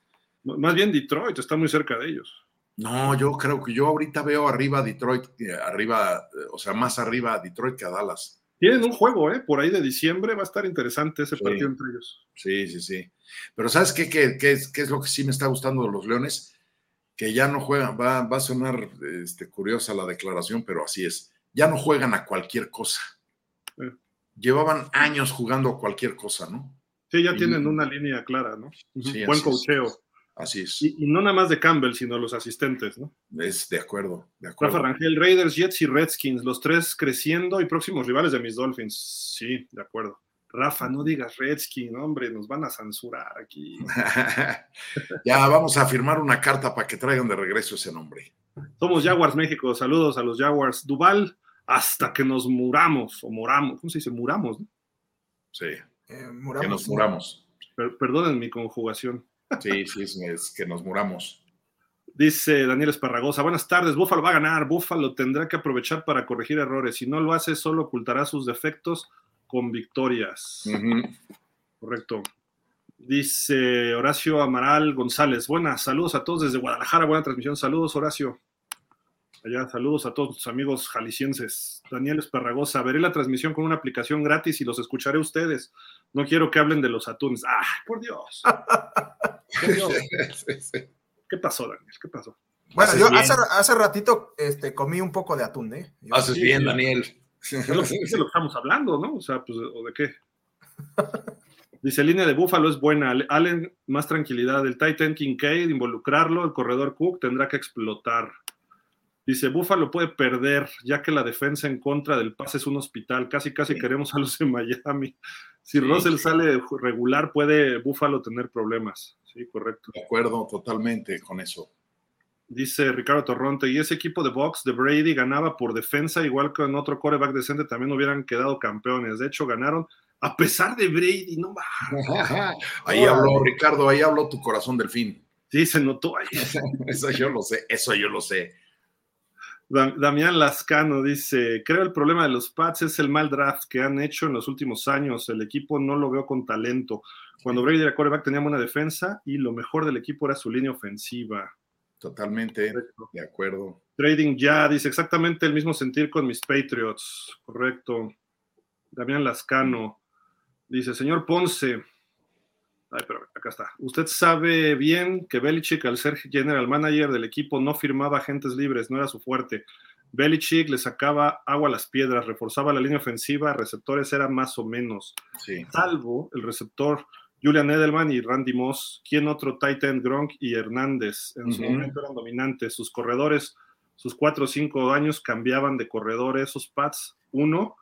Más bien Detroit está muy cerca de ellos. No, yo creo que yo ahorita veo arriba Detroit, eh, arriba, eh, o sea, más arriba a Detroit que a Dallas. Tienen un juego, ¿eh? Por ahí de diciembre va a estar interesante ese Sí. partido entre ellos. Sí, sí, sí. Pero ¿sabes qué, qué, qué es, qué es lo que sí me está gustando de los Leones? Que ya no juegan, va, va a sonar este, curiosa la declaración, pero así es. Ya no juegan a cualquier cosa. Eh. Llevaban años jugando a cualquier cosa, ¿no? Sí, ya Y- tienen una línea clara, ¿no? Sí, Buen cocheo. Así es. Y, y no nada más de Campbell, sino los asistentes, ¿no? Es de acuerdo, de acuerdo. Rafa Rangel, Raiders, Jets y Redskins, los tres creciendo y próximos rivales de mis Dolphins. Sí, de acuerdo. Rafa, no digas Redskins, hombre, nos van a censurar aquí. ya vamos a firmar una carta para que traigan de regreso ese nombre. Somos Jaguars México, saludos a los Jaguars. Duval, hasta que nos muramos, o moramos, ¿cómo se dice? Muramos, ¿no? Sí, Eh, que Muramos, nos muramos. Per- perdonen mi conjugación. Sí, sí, es, es que nos muramos. Dice Daniel Esparragosa, buenas tardes, Búfalo va a ganar, Búfalo tendrá que aprovechar para corregir errores, si no lo hace solo ocultará sus defectos con victorias. Correcto. Dice Horacio Amaral González, buenas, saludos a todos desde Guadalajara, buena transmisión, saludos Horacio. Allá, saludos a todos tus amigos jaliscienses. Daniel Esparragosa, veré la transmisión con una aplicación gratis y los escucharé a ustedes. No quiero que hablen de los atunes. ¡Ah, por Dios! Sí. ¿Qué pasó, Daniel? ¿Qué pasó? Bueno, yo hace, hace ratito este, comí un poco de atún, ¿eh? Yo- Haces Sí, bien. Daniel. Es lo, es lo que estamos hablando, ¿no? O sea, pues, ¿o de qué? Dice, línea de Búfalo es buena. Allen, más tranquilidad. El Titan Kincaid, involucrarlo. El corredor Cook tendrá que explotar. Dice, Búfalo puede perder, ya que la defensa en contra del pase es un hospital. Casi, casi Sí. queremos a los de Miami. Si Sí, Russell sí. sale regular, puede Búfalo tener problemas. Sí, correcto. De acuerdo totalmente con eso. Dice Ricardo Torronte, y ese equipo de box de Brady ganaba por defensa, igual que en otro coreback decente también hubieran quedado campeones. De hecho, ganaron a pesar de Brady, no va. Ahí habló Ricardo, ahí habló tu corazón del fin. Sí, se notó ahí. Eso yo lo sé, eso yo lo sé. Da- Damián Lascano dice, creo el problema de los Pats es el mal draft que han hecho en los últimos años. El equipo no lo veo con talento. Cuando Brady era coreback teníamos una defensa y lo mejor del equipo era su línea ofensiva. Totalmente Correcto. de acuerdo. Trading ya, dice exactamente el mismo sentir con mis Patriots. Correcto. Damián Lascano dice, señor Ponce. Ay, pero acá está. Usted sabe bien que Belichick, al ser general manager del equipo, no firmaba agentes libres, no era su fuerte. Belichick le sacaba agua a las piedras, reforzaba la línea ofensiva, receptores eran más o menos. Sí. Salvo el receptor Julian Edelman y Randy Moss, quien otro Titan Gronk y Hernández en su momento eran dominantes. Sus corredores, sus cuatro o cinco años cambiaban de corredor. Esos Pats, uno,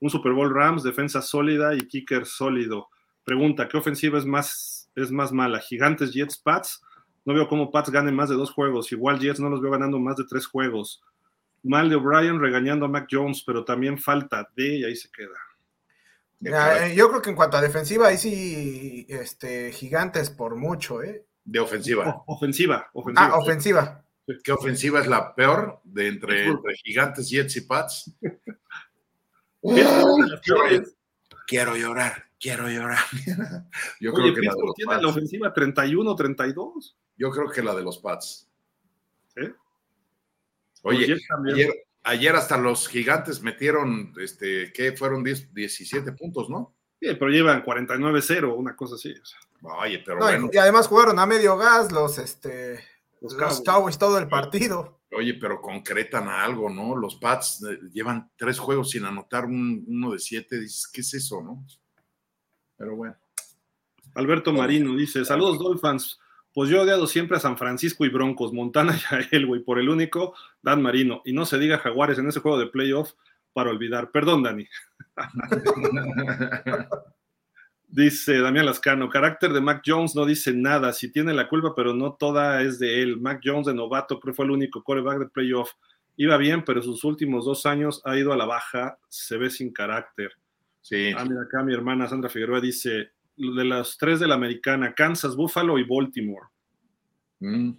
un Super Bowl Rams, defensa sólida y kicker sólido. Pregunta, ¿qué ofensiva es más, es más mala? ¿Gigantes, Jets, Pats? No veo cómo Pats ganen más de dos juegos. Igual Jets no los veo ganando más de tres juegos. Mal de O'Brien regañando a Mac Jones, pero también falta de, y ahí se queda. Eh, yo creo que en cuanto a defensiva, ahí sí, este, gigantes por mucho, ¿eh? de ofensiva. O- ofensiva, ofensiva. Ah, ofensiva. ¿Qué ofensiva es la peor de entre, entre gigantes, Jets y Pats? Quiero llorar, quiero llorar. Yo Oye, creo que la de Pittsburgh los tiene la Pats. ofensiva 31, 32. Yo creo que la de los Pats. ¿sí? Oye, ayer, ayer hasta los gigantes metieron, este, ¿qué? Fueron 10, 17 puntos, ¿no? Sí, pero llevan 49-0, una cosa así. o sea, Oye, pero No, bueno, y, además jugaron a medio gas los, este, los los Cowboys. Cowboys todo el partido. oye, pero concretan a algo, ¿no? Los Pats eh, llevan tres juegos sin anotar un- uno de siete. Dices, ¿qué es eso, no? Pero bueno. Alberto Marino dice: Saludos, Dolphins. Pues yo he odiado siempre a San Francisco y Broncos, Montana y a él, güey, por el único Dan Marino. Y no se diga Jaguares en ese juego de playoff para olvidar. Perdón, Dani. Dice Damián Lascano, carácter de Mac Jones no dice nada, si tiene la culpa, pero no toda es de él. Mac Jones de novato creo fue el único coreback de playoff. Iba bien, pero sus últimos dos años ha ido a la baja, se ve sin carácter. Sí, Ah, mira, acá mi hermana Sandra Figueroa dice, de las tres de la americana, Kansas, Buffalo y Baltimore. Mm,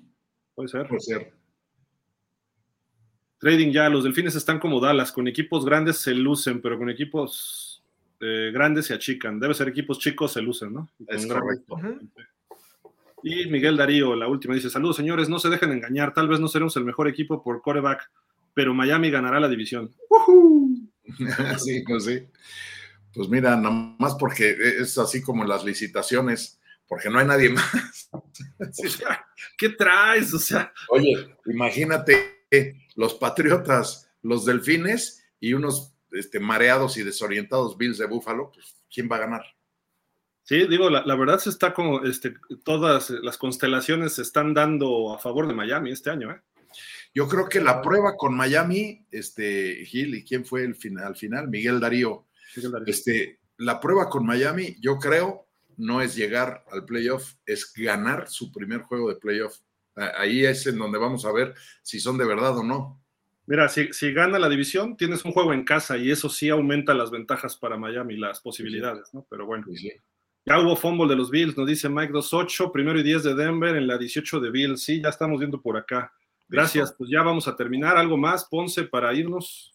Puede ser. puede ser. Trading ya, los delfines están como Dallas, con equipos grandes se lucen, pero con equipos eh, grandes se achican. Debe ser equipos chicos se lucen, ¿no? Es correcto. Y Miguel Darío, la última, dice: Saludos, señores, no se dejen engañar. Tal vez no seremos el mejor equipo por coreback, pero Miami ganará la división. sí, pues sí. Pues mira, nada más porque es así como en las licitaciones, porque no hay nadie más. ¿qué traes? O sea. Oye, imagínate los Patriotas, los Delfines y unos este, mareados y desorientados Bills de Búfalo, pues ¿quién va a ganar? Sí, digo, la, verdad se está como, este, todas las constelaciones se están dando a favor de Miami este año, ¿eh? Yo creo que la prueba con Miami, este, Gil, ¿y quién fue el final, al final? Miguel Darío. Este, la prueba con Miami, yo creo, no es llegar al playoff, es ganar su primer juego de playoff. Ahí es en donde vamos a ver si son de verdad o no. Mira, si, gana la división, tienes un juego en casa y eso sí aumenta las ventajas para Miami, las posibilidades, ¿no? Pero bueno. Ya hubo fumble de los Bills, nos dice Mike 28, primero y 10 de Denver en la 18 de Bills. Sí, ya estamos viendo por acá. Gracias, pues ya vamos a terminar. ¿Algo más, Ponce, para irnos?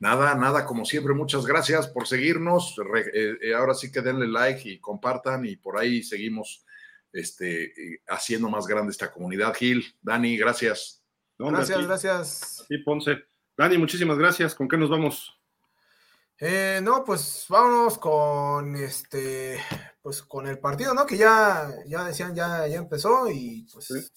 Nada, nada, como siempre, muchas gracias por seguirnos. Eh, eh, ahora sí que denle like y compartan y por ahí seguimos este, eh, haciendo más grande esta comunidad. Gil, Dani, gracias. gracias, gracias. Sí, Ponce. Dani, muchísimas gracias. ¿Con qué nos vamos? no, pues vámonos con este, pues con el partido, ¿no? Que ya, ya decían, ya, ya empezó y pues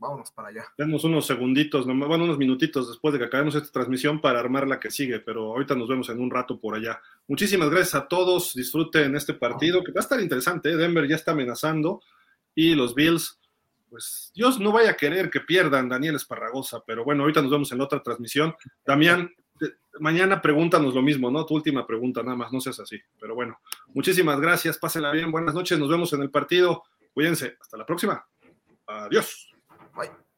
vámonos para allá. Tenemos unos segunditos, bueno, unos minutitos después de que acabemos esta transmisión para armar la que sigue, pero ahorita nos vemos en un rato por allá. Muchísimas gracias a todos, disfruten este partido, que va a estar interesante, ¿eh? Denver ya está amenazando y los Bills, pues Dios no vaya a querer que pierdan Daniel Esparragosa, pero bueno, ahorita nos vemos en la otra transmisión. Damián, mañana pregúntanos lo mismo, ¿no? Tu última pregunta, nada más, no seas así, pero bueno, muchísimas gracias, pásenla bien, buenas noches, nos vemos en el partido, cuídense, hasta la próxima, adiós. はい。